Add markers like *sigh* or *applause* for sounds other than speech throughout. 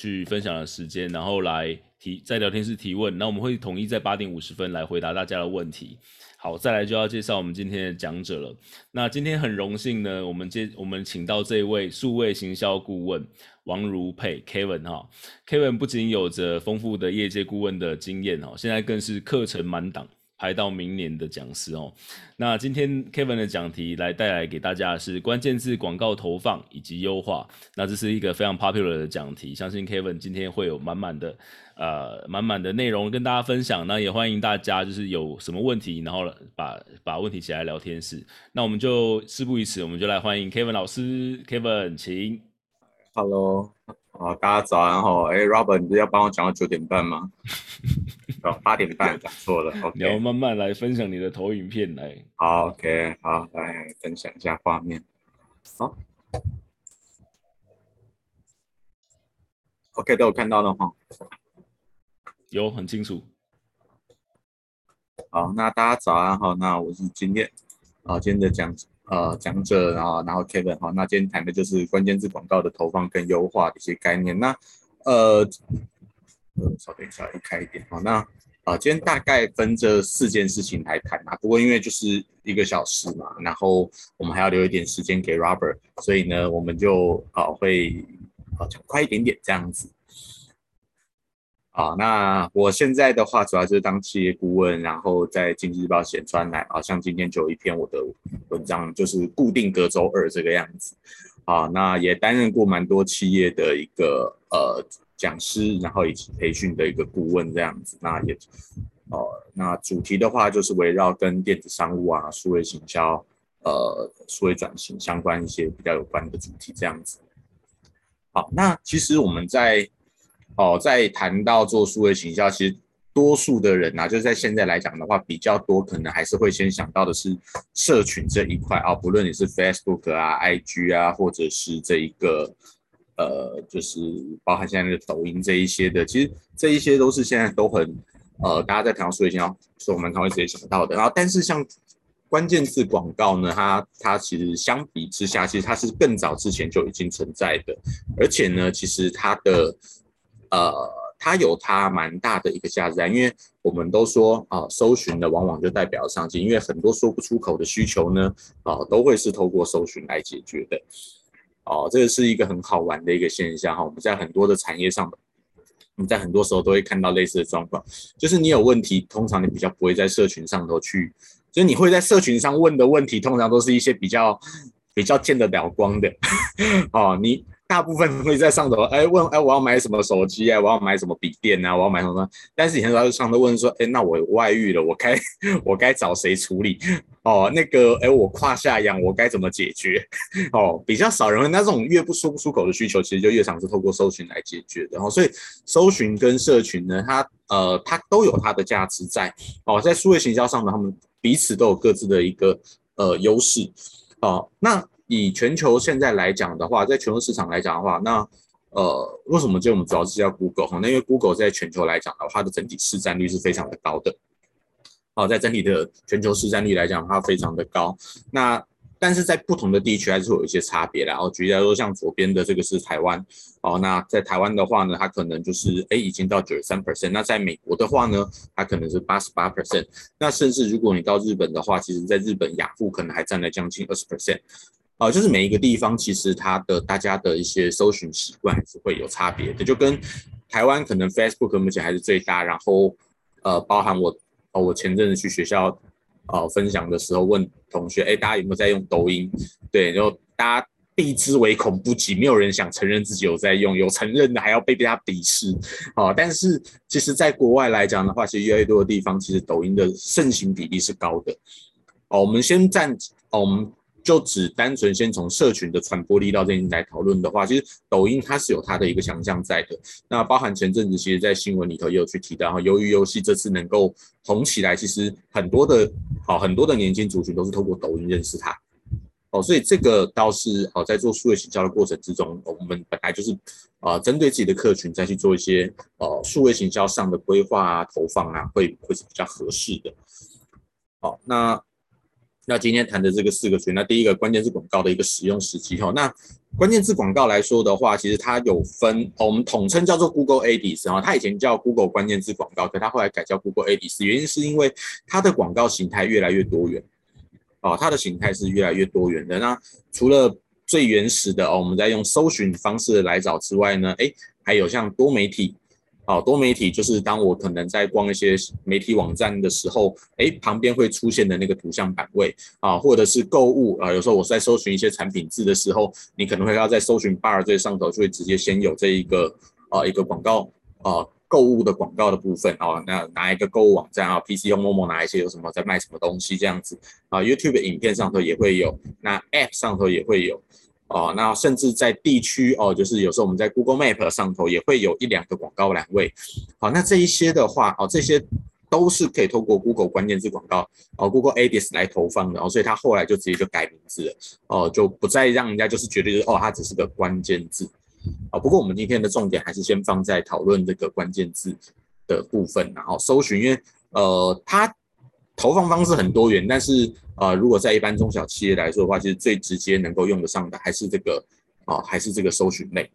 去分享的时间，然后来提在聊天室提问，那我们会统一在八点五十分来回答大家的问题。好，再来就要介绍我们今天的讲者了。那今天很荣幸呢，我们接我们请到这位数位行销顾问王如沛 Kevin 哈，Kevin 不仅有着丰富的业界顾问的经验哦，现在更是课程满档。排到明年的讲师哦。那今天 Kevin 的讲题来带来给大家的是关键字广告投放以及优化。那这是一个非常 popular 的讲题，相信 Kevin 今天会有满满的呃满满的内容跟大家分享。那也欢迎大家就是有什么问题，然后把把问题写来聊天室。那我们就事不宜迟，我们就来欢迎 Kevin 老师。Kevin，请。Hello，啊，大家早上好。哎，Robert，你不是要帮我讲到九点半吗？*laughs* 哦，八点半讲错了。OK，你要慢慢来分享你的投影片来。好，OK，好，来分享一下画面。好，OK，都有看到了哈。有，很清楚。好，那大家早安好，那我是今天啊，今天的讲呃讲者，然后然后 Kevin 哈，那今天谈的就是关键字广告的投放跟优化的一些概念。那呃。稍等一下，开一点好，那啊，今天大概分这四件事情来谈嘛。不过因为就是一个小时嘛，然后我们还要留一点时间给 Robert，所以呢，我们就啊会啊讲快一点点这样子。啊，那我现在的话主要就是当企业顾问，然后在经济日报写专栏啊，像今天就有一篇我的文章，就是固定隔周二这个样子。啊，那也担任过蛮多企业的一个呃。讲师，然后以及培训的一个顾问这样子，那也，呃，那主题的话就是围绕跟电子商务啊、数位行销、呃、数位转型相关一些比较有关的主题这样子。好，那其实我们在哦、在谈到做数位行销，其实多数的人啊，就是在现在来讲的话，比较多可能还是会先想到的是社群这一块啊，不论你是 Facebook 啊、IG 啊，或者是这一个。呃，就是包含现在的抖音这一些的，其实这一些都是现在都很呃，大家在谈到数位行销，是我们常会直接想到的。然后，但是像关键字广告呢，它它其实相比之下，其实它是更早之前就已经存在的，而且呢，其实它的呃，它有它蛮大的一个价值在，因为我们都说啊、搜寻的往往就代表商机，因为很多说不出口的需求呢，啊、都会是透过搜寻来解决的。哦，这个是一个很好玩的一个现象哈。我们在很多的产业上，我们在很多时候都会看到类似的状况，就是你有问题，通常你比较不会在社群上头去，所以你会在社群上问的问题，通常都是一些比较比较见得了光的。*laughs* 哦，你。大部分会在上头，哎，问，哎，我要买什么手机啊？我要买什么笔电啊？我要买什么？但是以前都在上头问说，哎，那我外遇了，我该 *laughs* 我该找谁处理？哦，那个，哎，我胯下痒，我该怎么解决？*laughs* 哦，比较少人问，那这种越不说不出口的需求，其实就越常是透过搜寻来解决的。然后，所以搜寻跟社群呢，它呃，它都有它的价值在。哦，在数位行销上呢，他们彼此都有各自的一个呃优势。哦，那。以全球现在来讲的话，在全球市场来讲的话，那呃，为什么就我们主要是叫 Google 哈？那因为 Google 在全球来讲的话，它的整体市占率是非常的高的。好，在整体的全球市占率来讲，它非常的高。那但是在不同的地区还是会有一些差别的。然后举例来说，像左边的这个是台湾，哦，那在台湾的话呢，它可能就是诶已经到九十三 percent。那在美国的话呢，它可能是八十八 percent。那甚至如果你到日本的话，其实在日本雅虎可能还占了将近二十 percent。啊、就是每一个地方其实它的大家的一些搜寻习惯还是会有差别的，就跟台湾可能 Facebook 目前还是最大，然后呃，包含我哦，我前阵子去学校呃分享的时候问同学，哎，大家有没有在用抖音？对，然后大家避之唯恐不及，没有人想承认自己有在用，有承认的还要被大家鄙视。哦、但是其实在国外来讲的话，其实越来越多的地方其实抖音的盛行比例是高的。哦、我们先暂哦，我们。就只单纯先从社群的传播力道这边来讨论的话，其实抖音它是有它的一个强项在的。那包含前阵子其实，在新闻里头也有去提到，哈，鱿鱼游戏这次能够红起来，其实很多的好很多的年轻族群都是透过抖音认识它。哦，所以这个倒是哦，在做数位行销的过程之中，我们本来就是啊，针对自己的客群再去做一些呃数位行销上的规划啊、投放啊，会会是比较合适的。好，那。那今天谈的这个四个群，那第一个关键字广告的一个使用时机哈。那关键字广告来说的话，其实它有分，我们统称叫做 Google Ads 哈。它以前叫 Google 关键字广告，可它后来改叫 Google Ads，原因是因为它的广告形态越来越多元，哦，它的形态是越来越多元的。那除了最原始的哦，我们在用搜寻方式来找之外呢，诶，还有像多媒体。好，多媒体就是当我可能在逛一些媒体网站的时候，哎，旁边会出现的那个图像版位啊，或者是购物啊，有时候我在搜寻一些产品字的时候，你可能会要在搜寻 bar 这上头就会直接先有这一个啊一个广告啊购物的广告的部分啊，那哪一个购物网站啊，PC 用 Momo 哪一些有什么在卖什么东西这样子啊，YouTube 影片上头也会有，那 App 上头也会有。哦，那甚至在地区哦，就是有时候我们在 Google Map 上头也会有一两个广告栏位。好，那这一些的话，哦，这些都是可以透过 Google 关键字广告哦，Google Ads 来投放的哦，所以它后来就直接就改名字了哦，就不再让人家就是觉得是哦，它只是个关键字。哦，不过我们今天的重点还是先放在讨论这个关键字的部分，然后搜寻，因为呃，它。投放方式很多元，但是呃，如果在一般中小企业来说的话，其实最直接能够用得上的还是这个啊、还是这个搜寻类，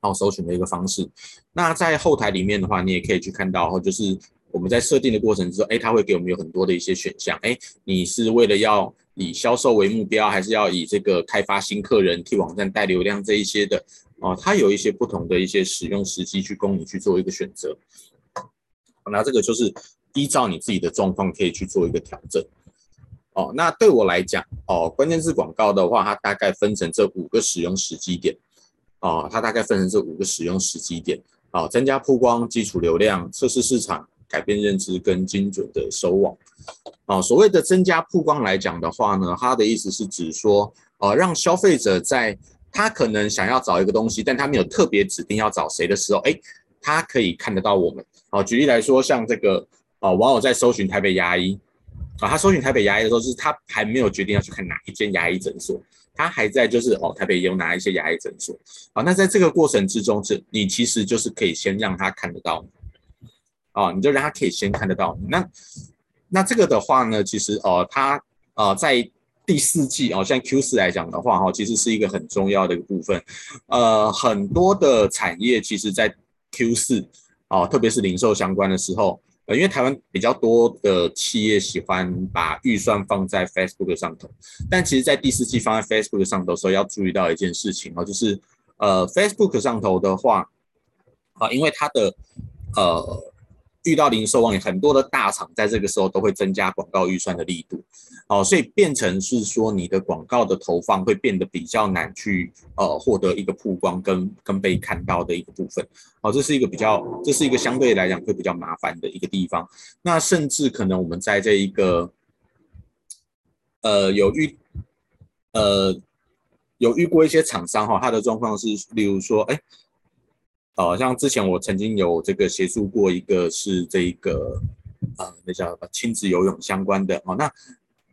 哦搜寻的一个方式。那在后台里面的话，你也可以去看到，就是我们在设定的过程之中，哎，它会给我们有很多的一些选项。哎，你是为了要以销售为目标，还是要以这个开发新客人、替网站带流量这一些的哦、呃？它有一些不同的一些使用时机去供你去做一个选择。那这个就是。依照你自己的状况，可以去做一个调整。哦，那对我来讲，哦，关键字广告的话，它大概分成这五个使用时机点。哦，它大概分成这五个使用时机点。哦，增加曝光、基础流量、测试市场、改变认知跟精准的收网。哦，所谓的增加曝光来讲的话呢，它的意思是指说，呃，让消费者在他可能想要找一个东西，但他没有特别指定要找谁的时候，诶，他可以看得到我们。哦，举例来说，像这个。哦，网友在搜寻台北牙医，啊，他搜寻台北牙医的时候，是他还没有决定要去看哪一间牙医诊所，他还在就是哦，台北有哪一些牙医诊所，好，那在这个过程之中，是你其实就是可以先让他看得到，哦，你就让他可以先看得到，那那这个的话呢，其实哦，他呃在第四季哦，像 Q 四来讲的话哈，其实是一个很重要的一个部分，呃，很多的产业其实在 Q 四哦，特别是零售相关的时候。呃，因为台湾比较多的企业喜欢把预算放在 Facebook 上头，但其实，在第四季放在 Facebook 上头的时候，要注意到一件事情哦，就是呃，Facebook 上头的话，啊，因为它的呃。遇到零售网，很多的大厂在这个时候都会增加广告预算的力度，哦，所以变成是说你的广告的投放会变得比较难去呃获得一个曝光跟跟被看到的一个部分，哦，这是一个比较，这是一个相对来讲会比较麻烦的一个地方。那甚至可能我们在这一个呃有遇呃有遇过一些厂商哈，他的状况是，例如说，哎。好，像之前我曾经有这个协助过一个是这一个呃，那叫亲子游泳相关的哦。那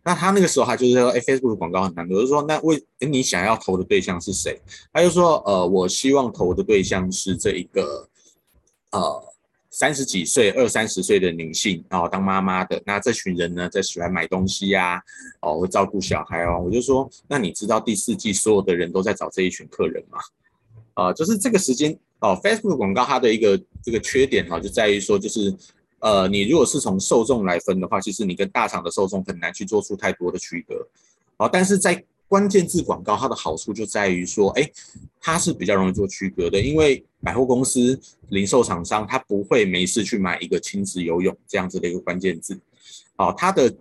那他那个时候他就是说，哎，Facebook 广告很难，我就说，那为你想要投的对象是谁？他就说，呃，我希望投的对象是这一个呃三十几岁、二三十岁的女性然后，当妈妈的。那这群人呢，在喜欢买东西呀、啊，哦，会照顾小孩哦。我就说，那你知道第四季所有的人都在找这一群客人吗？呃，就是这个时间。哦，Facebook 广告它的一个这个缺点哈，就在于说，就是呃，你如果是从受众来分的话，其实你跟大厂的受众很难去做出太多的区隔。好，但是在关键字广告，它的好处就在于说，哎，它是比较容易做区隔的，因为百货公司、零售厂商，他不会没事去买一个亲子游泳这样子的一个关键字。好，它的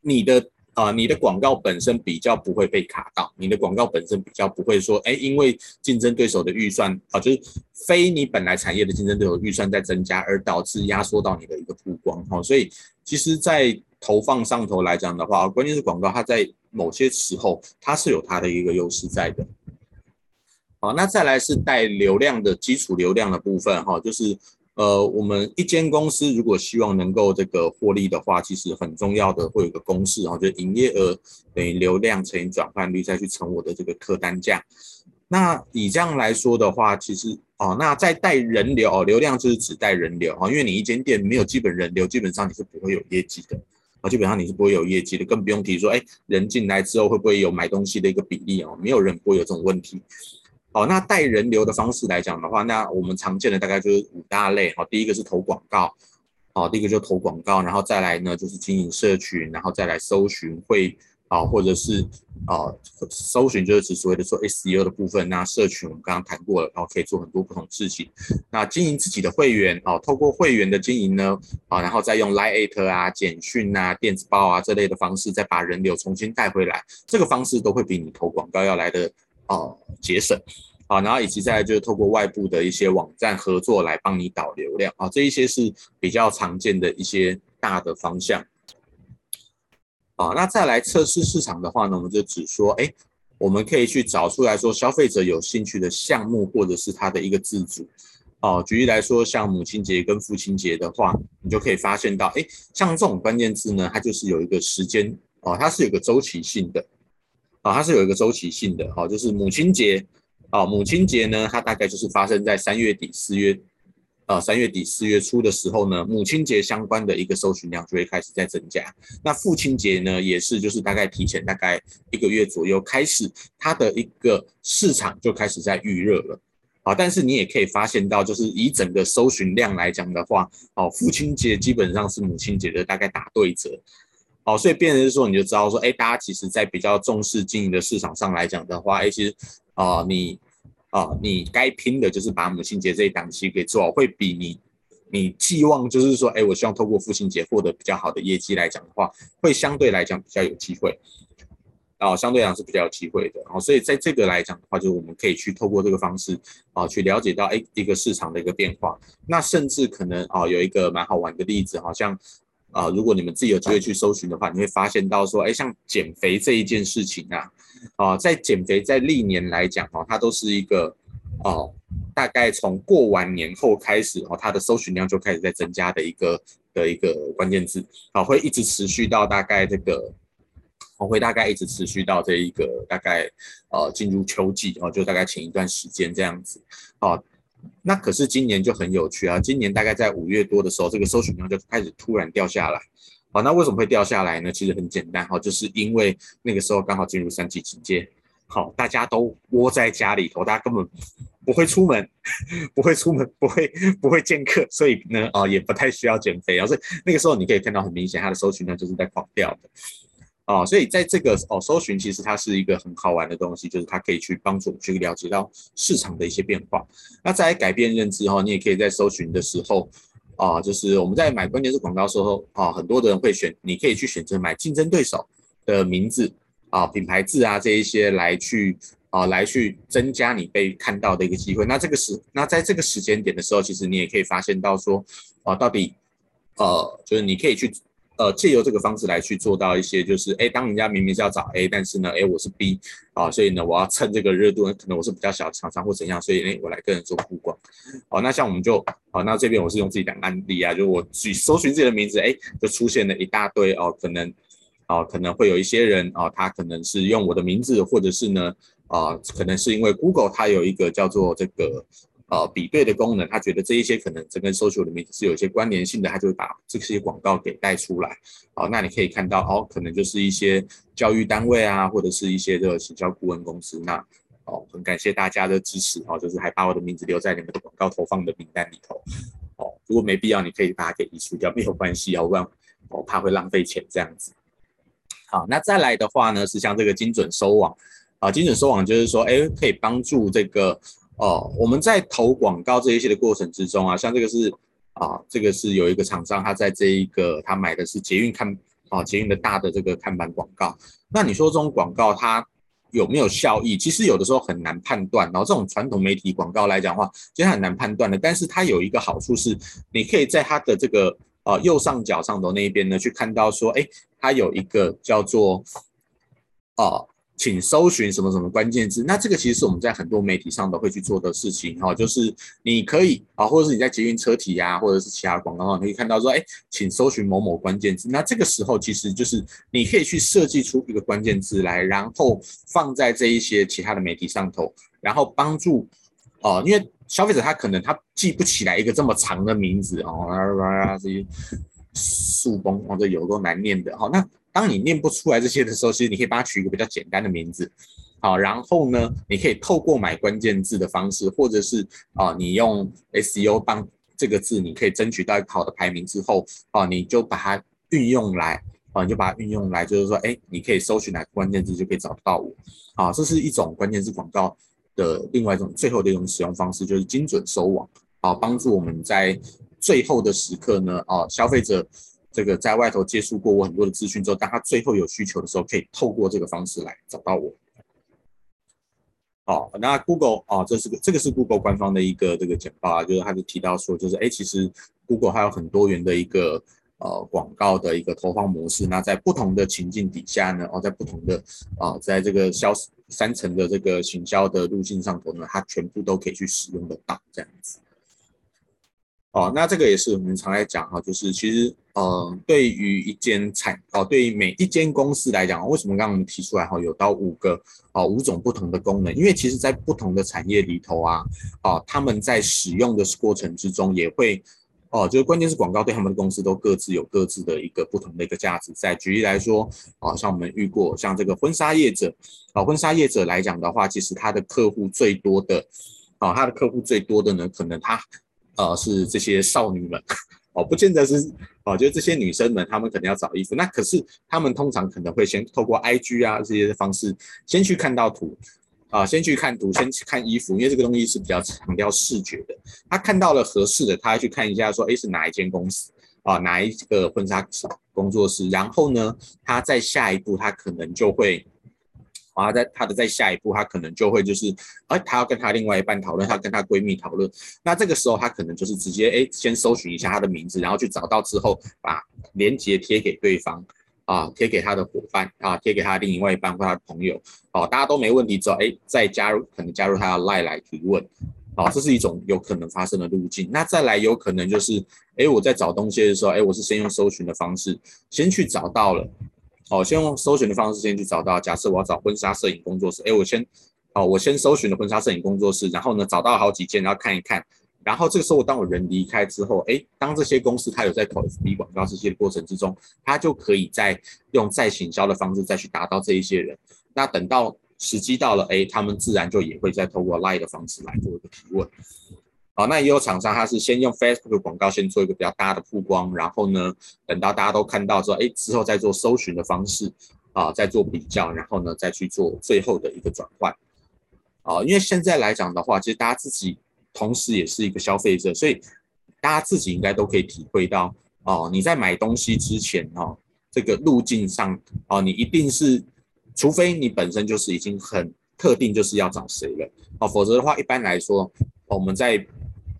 你的。啊、你的广告本身比较不会被卡到，你的广告本身比较不会说，哎，因为竞争对手的预算啊、就是非你本来产业的竞争对手预算在增加，而导致压缩到你的一个曝光。哈、所以其实，在投放上头来讲的话，关键是广告，它在某些时候它是有它的一个优势在的。好，那再来是带流量的基础流量的部分，哈、就是。呃，我们一间公司如果希望能够这个获利的话，其实很重要的会有一个公式啊，就是营业额等于流量乘以转换率，再去乘我的这个客单价。那以这样来说的话，其实哦，那在带人流哦，流量就是指带人流啊，因为你一间店没有基本人流，基本上你是不会有业绩的啊，基本上你是不会有业绩的，更不用提说，哎，人进来之后会不会有买东西的一个比例哦？没有人不会有这种问题。好，那带人流的方式来讲的话，那我们常见的大概就是五大类。好，第一个是投广告，好，第一个就投广告，然后再来呢就是经营社群，然后再来搜寻会。啊，或者是啊，搜寻就是指所谓的说 SEO 的部分。那社群我们刚刚谈过了，然后可以做很多不同事情。那经营自己的会员，哦，透过会员的经营呢，啊，然后再用 Line@ 啊、简讯啊、电子报啊这类的方式，再把人流重新带回来，这个方式都会比你投广告要来的啊节省。啊，然后以及再来就是透过外部的一些网站合作来帮你导流量。啊，这一些是比较常见的一些大的方向。啊，那再来测试市场的话呢，我们就只说，哎，我们可以去找出来说消费者有兴趣的项目，或者是它的一个自主。哦，举例来说，像母亲节跟父亲节的话，你就可以发现到，哎，像这种关键字呢，它就是有一个时间，哦，它是有个周期性的，啊，它是有一个周期性的，好，就是母亲节，啊，母亲节呢，它大概就是发生在三月底四月。啊，三月底四月初的时候呢，母亲节相关的一个搜寻量就会开始在增加。那父亲节呢，也是就是大概提前大概一个月左右开始，它的一个市场就开始在预热了。啊，但是你也可以发现到，就是以整个搜寻量来讲的话，哦，父亲节基本上是母亲节的大概打对折。哦，所以变成是说，你就知道说，哎，大家其实在比较重视经营的市场上来讲的话，哎，其实啊，你。啊，你该拼的就是把母亲节这一档期给做好，会比你你寄望就是说，哎，我希望透过父亲节获得比较好的业绩来讲的话，会相对来讲比较有机会。啊，相对来讲是比较有机会的。啊，所以在这个来讲的话，就是我们可以去透过这个方式啊，去了解到哎一个市场的一个变化。那甚至可能啊有一个蛮好玩的例子，好像啊，如果你们自己有机会去搜寻的话，你会发现到说，哎，像减肥这一件事情啊。啊，在减肥在历年来讲哦，它都是一个哦，大概从过完年后开始哦，它的搜寻量就开始在增加的一个的一个关键字，好，会一直持续到大概这个，我会大概一直持续到这一个大概呃进入秋季哦，就大概前一段时间这样子，哦，那可是今年就很有趣啊，今年大概在五月多的时候，这个搜寻量就开始突然掉下来。好，那为什么会掉下来呢？其实很简单，哈，就是因为那个时候刚好进入三级警戒，好，大家都窝在家里头，大家根本不会出门，不会出门，不会不会见客，所以呢，啊，也不太需要减肥，所以那个时候你可以看到很明显，它的搜寻量就是在狂掉的，啊，所以在这个哦，搜寻其实它是一个很好玩的东西，就是它可以去帮助去了解到市场的一些变化。那在改变认知后，你也可以在搜寻的时候。啊，就是我们在买关键字广告时候，啊，很多的人会选，你可以去选择买竞争对手的名字啊、品牌字啊这一些来去啊，来去增加你被看到的一个机会。那这个时，那在这个时间点的时候，其实你也可以发现到说，啊，到底，呃，就是你可以去。呃，借由这个方式来去做到一些，就是哎，当人家明明是要找 A，但是呢，哎，我是 B 啊，所以呢，我要趁这个热度，可能我是比较小厂商或怎样，所以哎，我来跟人做曝光。好，那像我们就好，那这边我是用自己的案例啊，就我去搜寻自己的名字，哎，就出现了一大堆哦，可能哦，可能会有一些人啊，他可能是用我的名字，或者是呢，啊，可能是因为 Google 它有一个叫做这个。呃，比对的功能，他觉得这一些可能这跟搜寻里面是有一些关联性的，他就会把这些广告给带出来。好，那你可以看到，哦，可能就是一些教育单位啊，或者是一些这个行销顾问公司。那哦，很感谢大家的支持哦，就是还把我的名字留在你们的广告投放的名单里头。哦，如果没必要，你可以把它给移除掉，没有关系哦，不然我怕会浪费钱这样子。好，那再来的话呢，是像这个精准收网啊，精准收网就是说，哎，可以帮助这个。哦，我们在投广告这一些的过程之中啊，像这个是啊，这个是有一个厂商，他在这一个他买的是捷运看啊，捷运的大的这个看板广告。那你说这种广告它有没有效益？其实有的时候很难判断。然后这种传统媒体广告来讲的话，其实很难判断的。但是它有一个好处是，你可以在它的这个呃右上角上头那一边呢，去看到说，哎，它有一个叫做哦。请搜寻什么什么关键字，那这个其实是我们在很多媒体上都会去做的事情哈，就是你可以啊，或者是你在捷运车体呀，或者是其他广告上，你可以看到说，哎，请搜寻某某关键字，那这个时候其实就是你可以去设计出一个关键字来，然后放在这一些其他的媒体上头，然后帮助哦，因为消费者他可能他记不起来一个这么长的名字哦，这些。树崩，或者有够难念的。好，那当你念不出来这些的时候，其实你可以帮它取一个比较简单的名字。好，然后呢，你可以透过买关键字的方式，或者是啊，你用 SEO 帮这个字，你可以争取到一个好的排名之后，啊，你就把它运用来，啊，你就把它运用来，就是说，哎，你可以搜寻哪个关键字就可以找到我。啊，这是一种关键字广告的另外一种最后的一种使用方式，就是精准收网，啊，帮助我们在最后的时刻呢，啊，消费者这个在外头接触过我很多的资讯之后，当他最后有需求的时候，可以透过这个方式来找到我。好，那 Google 啊，这是个这个是 Google 官方的一个这个简报啊，就是他就提到说，就是哎，其实 Google 还有很多元的一个呃广告的一个投放模式，那在不同的情境底下呢，哦，在不同的啊，在这个销三层的这个行销的路径上头呢，它全部都可以去使用得到这样子。哦，那这个也是我们常来讲哈，就是其实，呃，对于一间产哦，对于每一间公司来讲，为什么刚刚我们提出来哈，有到五个哦，五种不同的功能？因为其实，在不同的产业里头啊，哦，他们在使用的过程之中，也会哦，就是关键是广告对他们的公司都各自有各自的一个不同的一个价值在。举例来说，啊，像我们遇过像这个婚纱业者，啊，婚纱业者来讲的话，其实他的客户最多的，啊，他的客户最多的呢，可能他。呃，是这些少女们哦，不见得是哦，就是这些女生们，她们可能要找衣服，那可是她们通常可能会先透过 IG 啊这些方式，先去看到图啊，先去看图，先去看衣服，因为这个东西是比较强调视觉的。她看到了合适的，她去看一下说，诶，是哪一间公司啊，哪一个婚纱工作室，然后呢，她在下一步，她可能就会。然后，在他的再下一步，他可能就会就是，哎，他要跟他另外一半讨论，他跟他闺蜜讨论。那这个时候，他可能就是直接哎，先搜寻一下他的名字，然后去找到之后，把链接贴给对方，啊，贴给他的伙伴，啊，贴给他另外一半或他的朋友，哦，大家都没问题之后，哎，再加入，可能加入他的 LINE 来提问，哦，这是一种有可能发生的路径。那再来有可能就是，哎，我在找东西的时候，哎，我是先用搜寻的方式，先去找到了。哦，先用搜寻的方式先去找到。假设我要找婚纱摄影工作室，哎，我先，哦，我先搜寻了婚纱摄影工作室，然后呢，找到好几件，然后看一看。然后这个时候，当我人离开之后，哎，当这些公司它有在投 FB 广告这些过程之中，它就可以再用再行销的方式再去达到这一些人。那等到时机到了，哎，他们自然就也会再透过 Line 的方式来做一个提问。好，那也有厂商，他是先用 Facebook 广告先做一个比较大的曝光，然后呢，等到大家都看到之后，哎，之后再做搜寻的方式，啊，再做比较，然后呢，再去做最后的一个转换。啊，因为现在来讲的话，其实大家自己同时也是一个消费者，所以大家自己应该都可以体会到，哦，你在买东西之前，哦，这个路径上，哦，你一定是，除非你本身就是已经很特定就是要找谁了，哦，否则的话，一般来说，我们在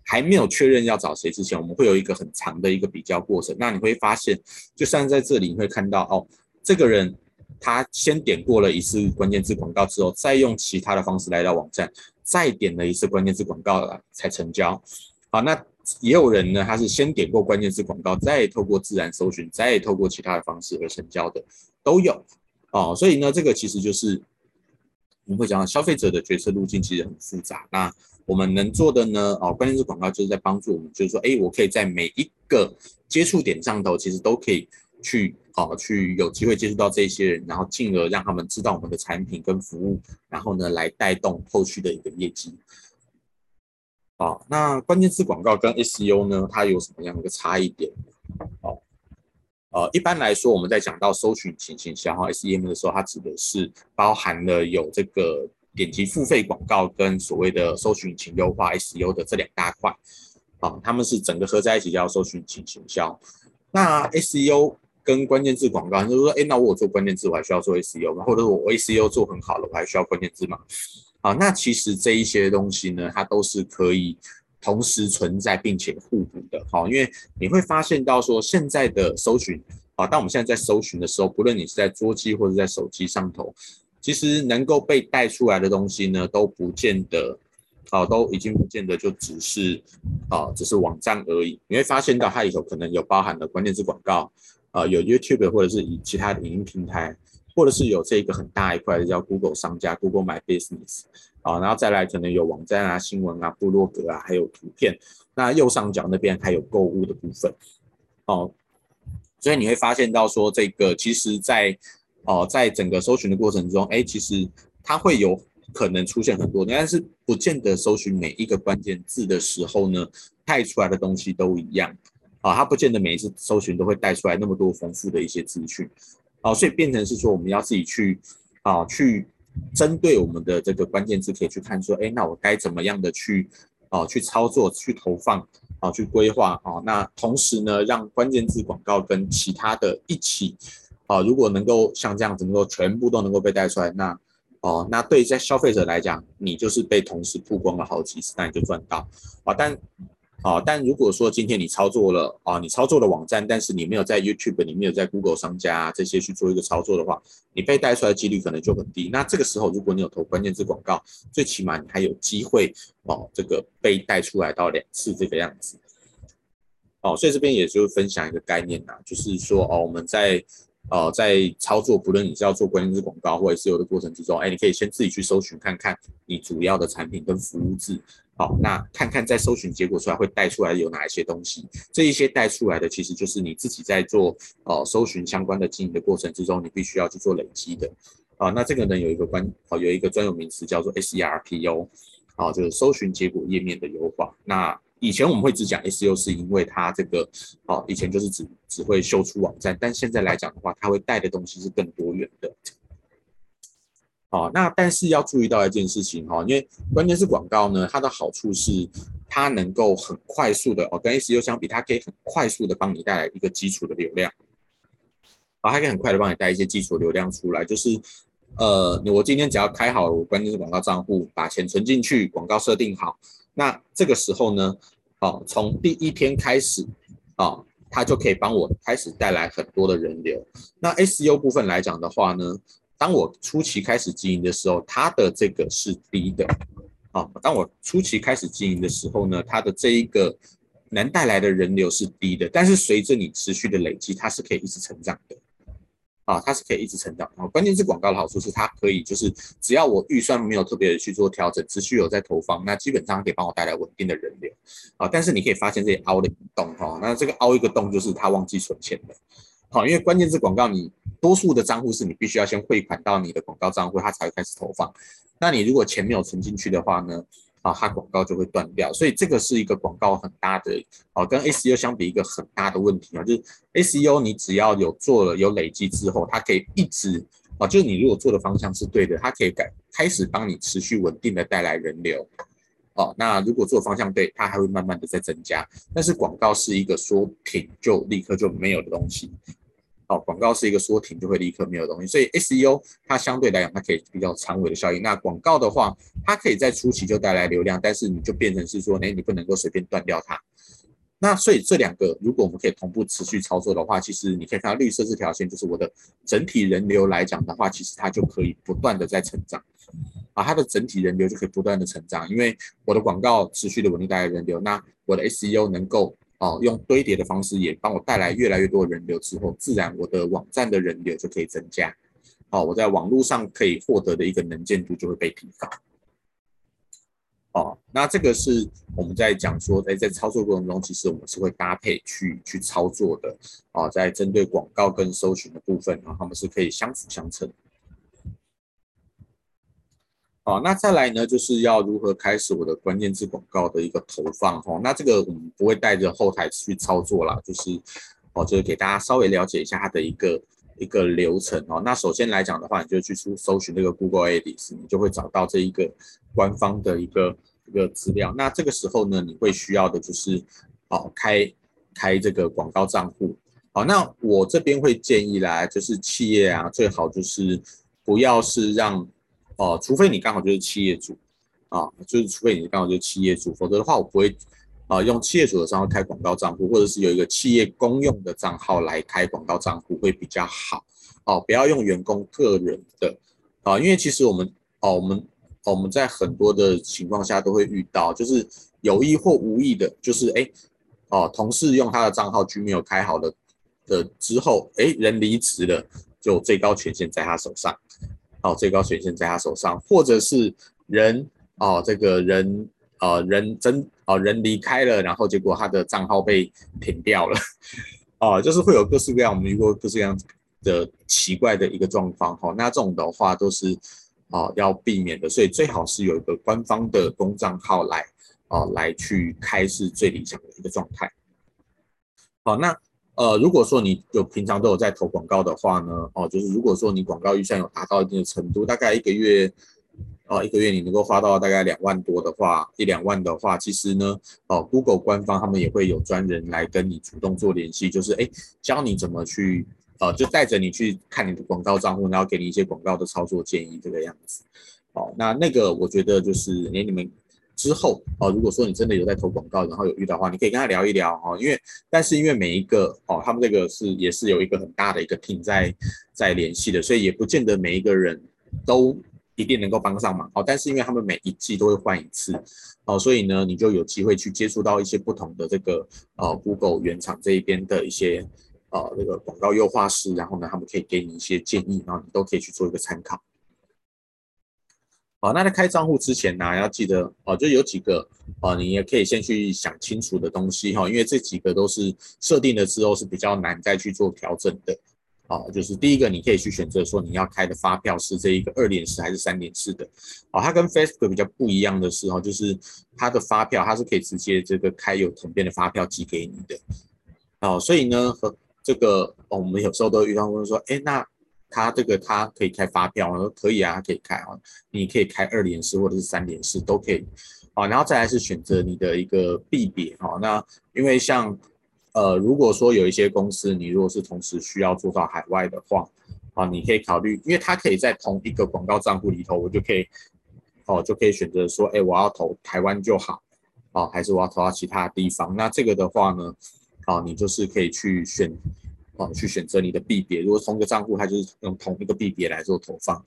还没有确认要找谁之前，我们会有一个很长的一个比较过程。那你会发现，就像在这里你会看到哦，这个人他先点过了一次关键字广告之后，再用其他的方式来到网站，再点了一次关键字广告了才成交。好，那也有人呢，他是先点过关键字广告，再透过自然搜寻，再透过其他的方式而成交的，都有。哦，所以呢，这个其实就是我们会讲到消费者的决策路径其实很复杂。那我们能做的呢？哦，关键字广告就是在帮助我们，就是说，哎，我可以在每一个接触点上头，其实都可以去，哦，去有机会接触到这些人，然后进而让他们知道我们的产品跟服务，然后呢，来带动后续的一个业绩。好，那关键字广告跟 SEO 呢，它有什么样的一个差异点？哦，呃，一般来说，我们在讲到搜寻引擎行销 SEM 的时候，它指的是包含了有这个。点击付费广告跟所谓的搜寻引擎优化 SEO 的这两大块，啊，他们是整个合在一起叫搜寻引擎行销。那 SEO 跟关键字广告，就是说，哎，那我做关键字，我还需要做 SEO 吗？或者我 SEO 做很好了，我还需要关键字吗？啊，那其实这一些东西呢，它都是可以同时存在并且互补的。好，因为你会发现到说，现在的搜寻，啊，当我们现在在搜寻的时候，不论你是在桌机或者在手机上头。其实能够被带出来的东西呢，都不见得，啊，都已经不见得就只是，啊，只是网站而已。你会发现到它里头可能有包含的关键字广告，啊，有 YouTube 或者是以其他的影音平台，或者是有这个很大一块的叫 Google 商家 Google My Business，啊，然后再来可能有网站啊、新闻啊、部落格啊，还有图片。那右上角那边还有购物的部分，哦。所以你会发现到说，这个其实在哦，在整个搜寻的过程中，哎，其实它会有可能出现很多，但是不见得搜寻每一个关键字的时候呢，带出来的东西都一样啊，它不见得每一次搜寻都会带出来那么多丰富的一些资讯，哦，所以变成是说我们要自己去啊，去针对我们的这个关键字，可以去看说，哎，那我该怎么样的去啊，去操作，去投放。啊，去规划啊，那同时呢，让关键字广告跟其他的一起啊，如果能够像这样子，能够全部都能够被带出来，那哦，那对在消费者来讲，你就是被同时曝光了好几次，那你就赚到啊，但。啊，但如果说今天你操作了啊，你操作了网站，但是你没有在 YouTube，你没有在 Google 商家这些去做一个操作的话，你被带出来的几率可能就很低。那这个时候，如果你有投关键字广告，最起码你还有机会哦，这个被带出来到两次这个样子。哦，所以这边也就分享一个概念呐，就是说哦，我们在呃在操作，不论你是要做关键字广告或者是有的过程之中，哎，你可以先自己去搜寻看看你主要的产品跟服务字。好，那看看在搜寻结果出来会带出来有哪一些东西？这一些带出来的其实就是你自己在做呃搜寻相关的经营的过程之中，你必须要去做累积的。啊，那这个呢有一个关，哦有一个专有名词叫做 SERPO，啊就是搜寻结果页面的优化。那以前我们会只讲 SEO，是因为它这个，哦以前就是只只会修出网站，但现在来讲的话，它会带的东西是更多元的。哦，那但是要注意到一件事情哈，因为关键是广告呢，它的好处是它能够很快速的哦，跟 SEO 相比，它可以很快速的帮你带来一个基础的流量，啊，它可以很快的帮你带一些基础流量出来，就是呃，我今天只要开好我关键是广告账户，把钱存进去，广告设定好，那这个时候呢，哦，从第一天开始，啊，它就可以帮我开始带来很多的人流。那 S U 部分来讲的话呢，当我初期开始经营的时候，它的这个是低的，啊，当我初期开始经营的时候呢，它的这一个能带来的人流是低的，但是随着你持续的累积，它是可以一直成长的，啊，它是可以一直成长。然后，关键字广告的好处是它可以就是只要我预算没有特别的去做调整，持续有在投放，那基本上可以帮我带来稳定的人流，啊，但是你可以发现这里凹了一洞，哈，那这个凹一个洞就是它忘记存钱了。好，因为关键字广告，你多数的账户是你必须要先汇款到你的广告账户，它才会开始投放。那你如果钱没有存进去的话呢，啊，它广告就会断掉。所以这个是一个广告很大的，哦，跟 SEO 相比一个很大的问题啊，就是 SEO 你只要有做了有累积之后，它可以一直啊，就是你如果做的方向是对的，它可以改开始帮你持续稳定的带来人流。哦，那如果做方向对，它还会慢慢的在增加。但是广告是一个说停就立刻就没有的东西。哦，广告是一个说停就会立刻没有东西，所以 SEO 它相对来讲，它可以比较长尾的效应。那广告的话，它可以在初期就带来流量，但是你就变成是说，哎，你不能够随便断掉它。那所以这两个，如果我们可以同步持续操作的话，其实你可以看到绿色这条线，就是我的整体人流来讲的话，其实它就可以不断的在成长，啊，它的整体人流就可以不断的成长，因为我的广告持续的稳定带来人流，那我的 SEO 能够。哦，用堆叠的方式也帮我带来越来越多人流之后，自然我的网站的人流就可以增加。哦，我在网络上可以获得的一个能见度就会被提高。哦，那这个是我们在讲说，在在操作过程中，其实我们是会搭配去去操作的。哦，在针对广告跟搜寻的部分，啊，他们是可以相辅相成。好，那再来呢，就是要如何开始我的关键字广告的一个投放哈。那这个我们不会带着后台去操作啦，就是哦，就是给大家稍微了解一下它的一个一个流程哦。那首先来讲的话，你就去搜搜寻这个 Google Ads，你就会找到这一个官方的一个一个资料。那这个时候呢，你会需要的就是哦，开开这个广告账户。好，那我这边会建议啦，就是企业啊，最好就是不要是让哦，除非你刚好就是企业主，啊，就是除非你刚好就是企业主，否则的话我不会，啊，用企业主的账号开广告账户，或者是有一个企业公用的账号来开广告账户会比较好，哦，不要用员工个人的，啊，因为其实我们，哦，我们，哦，我们在很多的情况下都会遇到，就是有意或无意的，就是哎，哦，同事用他的账号去没有开好的的之后，哎，人离职了，就最高权限在他手上。哦，最高权限在他手上，或者是人哦，这个人啊、呃，人真哦，人离开了，然后结果他的账号被停掉了，哦，*laughs* 就是会有各式各样我们遇过各式各样的奇怪的一个状况哈。那这种的话都是哦要避免的，所以最好是有一个官方的公账号来哦来去开是最理想的一个状态。好，那呃如果说你有平常都有在投广告的话呢，哦，就是如果说你广告预算有达到一定的程度，大概一个月。哦，一个月你能够花到大概两万多的话，一两万的话，其实呢，哦，Google 官方他们也会有专人来跟你主动做联系，就是哎，教你怎么去，呃，就带着你去看你的广告账户，然后给你一些广告的操作建议，这个样子。哦，那那个我觉得就是，哎，你们之后哦，如果说你真的有在投广告，然后有遇到话，你可以跟他聊一聊哦，因为但是因为每一个哦，他们这个是也是有一个很大的一个 team 在在联系的，所以也不见得每一个人都。一定能够帮上忙哦，但是因为他们每一季都会换一次哦，所以呢，你就有机会去接触到一些不同的这个呃 Google 原厂这一边的一些呃那个广告优化师，然后呢，他们可以给你一些建议，然后你都可以去做一个参考。好，那在开账户之前呢，要记得哦，就有几个哦，你也可以先去想清楚的东西哈，因为这几个都是设定了之后是比较难再去做调整的。啊，就是第一个，你可以去选择说你要开的发票是这一个二点四还是三点四的。啊，它跟 Facebook 比较不一样的是哦，就是它的发票它是可以直接这个开有统编的发票寄给你的。哦，所以呢，和这个我们有时候都遇到问说，哎，那他这个他可以开发票？可以啊，可以开啊，你可以开二联式或者是三联式都可以。啊，然后再来是选择你的一个币别。哈，那因为像。呃，如果说有一些公司，你如果是同时需要做到海外的话，啊，你可以考虑，因为它可以在同一个广告账户里头，我就可以，哦，就可以选择说，哎，我要投台湾就好，哦，还是我要投到其他地方？那这个的话呢，啊，你就是可以去选，去选择你的币别。如果同一个账户，它就是用同一个币别来做投放。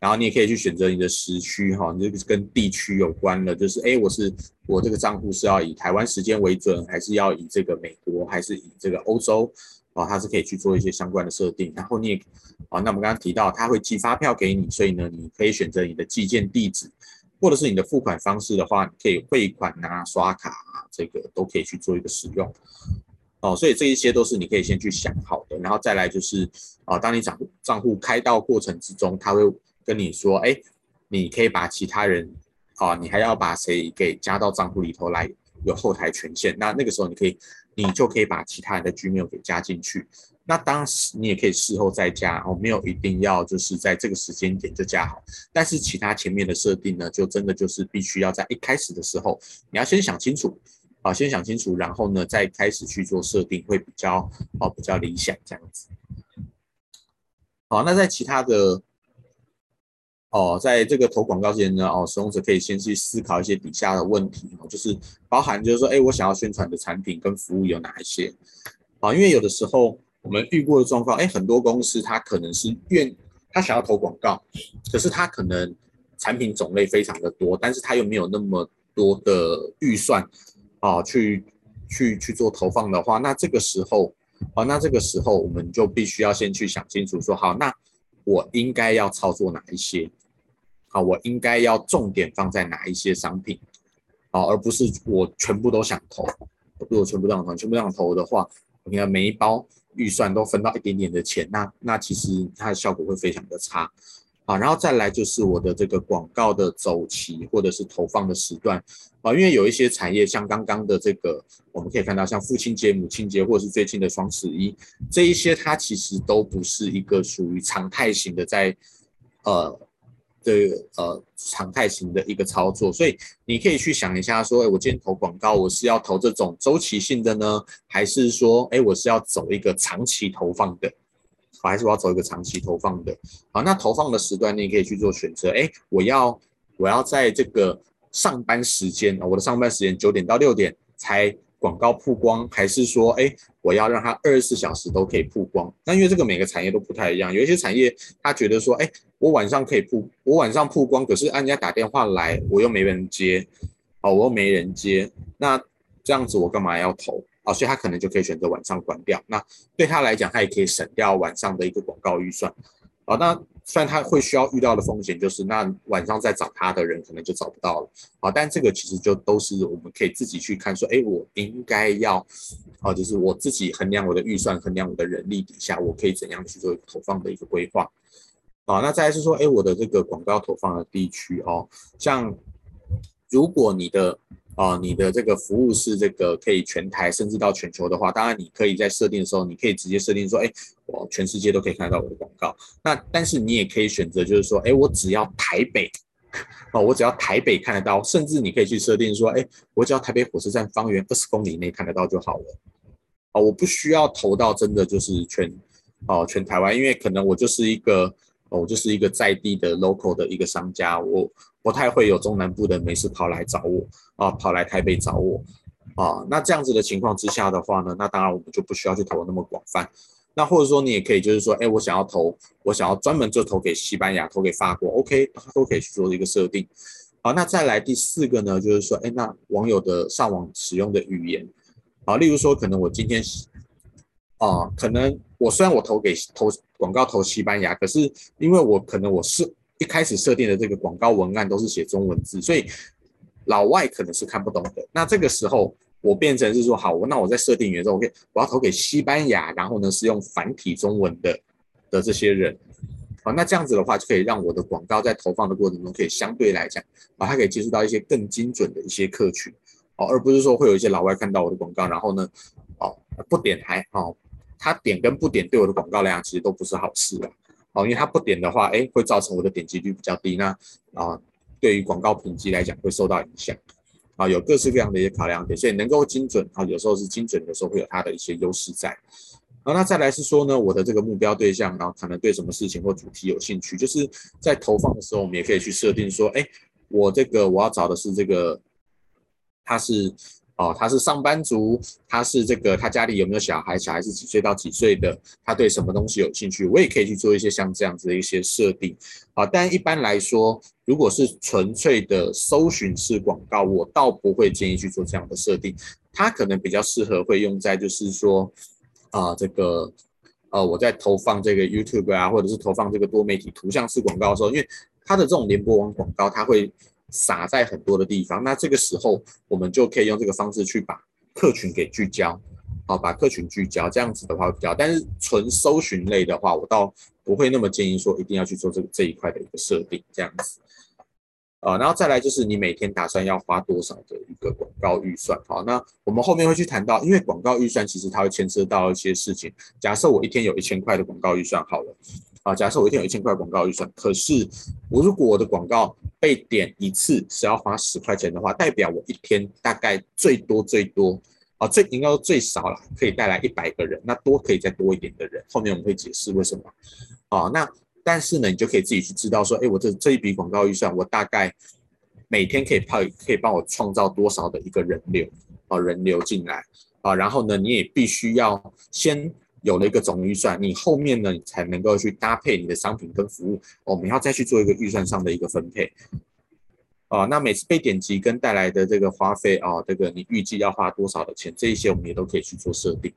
然后你也可以去选择你的时区哈，你这个跟地区有关的，就是哎，我是我这个账户是要以台湾时间为准，还是要以这个美国，还是以这个欧洲啊？它是可以去做一些相关的设定。然后你也啊，那我们刚刚提到，它会寄发票给你，所以呢，你可以选择你的寄件地址，或者是你的付款方式的话，你可以汇款啊、刷卡啊，这个都可以去做一个使用。哦，所以这一些都是你可以先去想好的，然后再来就是啊，当你账账户开到过程之中，他会。跟你说，哎，你可以把其他人，啊，你还要把谁给加到账户里头来，有后台权限。那那个时候，你可以，你就可以把其他人的 Gmail 给加进去。那当时你也可以事后再加，哦，没有一定要就是在这个时间点就加好。但是其他前面的设定呢，就真的就是必须要在一开始的时候，你要先想清楚，啊，先想清楚，然后呢再开始去做设定，会比较，哦，比较理想这样子。好，那在其他的。哦，在这个投广告之前呢，哦，使用者可以先去思考一些底下的问题，哦，就是包含就是说，哎，我想要宣传的产品跟服务有哪一些？啊，因为有的时候我们遇过的状况，哎，很多公司他可能是愿他想要投广告，可是他可能产品种类非常的多，但是他又没有那么多的预算，啊，去去去做投放的话，那这个时候，啊，那这个时候我们就必须要先去想清楚，说好，那我应该要操作哪一些？啊，我应该要重点放在哪一些商品，啊，而不是我全部都想投。如果全部都想投，全部都想投的话，你看每一包预算都分到一点点的钱，那那其实它的效果会非常的差。啊，然后再来就是我的这个广告的周期或者是投放的时段，啊，因为有一些产业像刚刚的这个，我们可以看到像父亲节、母亲节或者是最近的双十一，这一些它其实都不是一个属于常态型的在，呃。这个呃常态型的一个操作，所以你可以去想一下，说，哎，我今天投广告，我是要投这种周期性的呢，还是说，哎，我是要走一个长期投放的，还是我要走一个长期投放的？好，那投放的时段你也可以去做选择，哎，我要我要在这个上班时间啊，我的上班时间九点到六点才广告曝光，还是说，哎，我要让它二十四小时都可以曝光？那因为这个每个产业都不太一样，有一些产业他觉得说，哎。我晚上可以曝，我晚上曝光，可是人家打电话来，我又没人接，哦，我又没人接，那这样子我干嘛要投啊？所以他可能就可以选择晚上关掉。那对他来讲，他也可以省掉晚上的一个广告预算。啊，那虽然他会需要遇到的风险就是，那晚上再找他的人可能就找不到了啊。但这个其实就都是我们可以自己去看，说，哎，我应该要啊，就是我自己衡量我的预算，衡量我的人力底下，我可以怎样去做一个投放的一个规划啊。那再来是说，哎，我的这个广告投放的地区哦，像如果你的啊，你的这个服务是这个可以全台甚至到全球的话，当然你可以在设定的时候，你可以直接设定说，哎，我全世界都可以看得到我的广告。那但是你也可以选择，就是说，哎，我只要台北，哦，我只要台北看得到，甚至你可以去设定说，哎，我只要台北火车站方圆二十公里内看得到就好了。哦，我不需要投到真的就是全，哦，全台湾，因为可能我就是一个，我就是一个在地的 local 的一个商家，我。不太会有中南部的美食跑来找我啊，跑来台北找我啊。那这样子的情况之下的话呢，那当然我们就不需要去投那么广泛。那或者说你也可以就是说，哎，我想要投，我想要专门就投给西班牙，投给法国，OK，都可以去做一个设定。好，那再来第四个呢，就是说，哎，那网友的上网使用的语言啊，例如说可能我今天啊，可能我虽然我投给投广告投西班牙，可是因为我可能我是。一开始设定的这个广告文案都是写中文字，所以老外可能是看不懂的。那这个时候我变成是说，好，那我在设定完之后，OK，我要投给西班牙，然后呢是用繁体中文的的这些人，好，那这样子的话就可以让我的广告在投放的过程中，可以相对来讲，啊，它可以接触到一些更精准的一些客群，哦，而不是说会有一些老外看到我的广告，然后呢，哦，不点还好，他点跟不点对我的广告来讲，其实都不是好事啊。哦，因为他不点的话，哎，会造成我的点击率比较低，那啊，对于广告品质来讲会受到影响，啊，有各式各样的一些考量点，所以能够精准啊，有时候是精准，有时候会有它的一些优势在。啊，那再来是说呢，我的这个目标对象，然后可能对什么事情或主题有兴趣，就是在投放的时候，我们也可以去设定说，哎，我这个我要找的是这个，他是。哦，他是上班族，他是这个，他家里有没有小孩？小孩是几岁到几岁的？他对什么东西有兴趣？我也可以去做一些像这样子的一些设定。啊，但一般来说，如果是纯粹的搜寻式广告，我倒不会建议去做这样的设定。它可能比较适合会用在就是说，啊，这个，呃，我在投放这个 YouTube 啊，或者是投放这个多媒体图像式广告的时候，因为它的这种联播网广告，它会。撒在很多的地方，那这个时候我们就可以用这个方式去把客群给聚焦，好，把客群聚焦，这样子的话比较。但是纯搜寻类的话，我倒不会那么建议说一定要去做这个这一块的一个设定，这样子。呃，然后再来就是你每天打算要花多少的一个广告预算，好，那我们后面会去谈到，因为广告预算其实它会牵涉到一些事情。假设我一天有一千块的广告预算，好了。啊，假设我一天有一千块广告预算，可是我如果我的广告被点一次是要花十块钱的话，代表我一天大概最多最多啊，最应该说最少了，可以带来一百个人，那多可以再多一点的人，后面我们会解释为什么。啊，那但是呢，你就可以自己去知道说，哎，我这这一笔广告预算，我大概每天可以派可以帮我创造多少的一个人流啊，人流进来啊，然后呢，你也必须要先。有了一个总预算，你后面呢，你才能够去搭配你的商品跟服务，我们要再去做一个预算上的一个分配。啊，那每次被点击跟带来的这个花费啊，这个你预计要花多少的钱，这一些我们也都可以去做设定。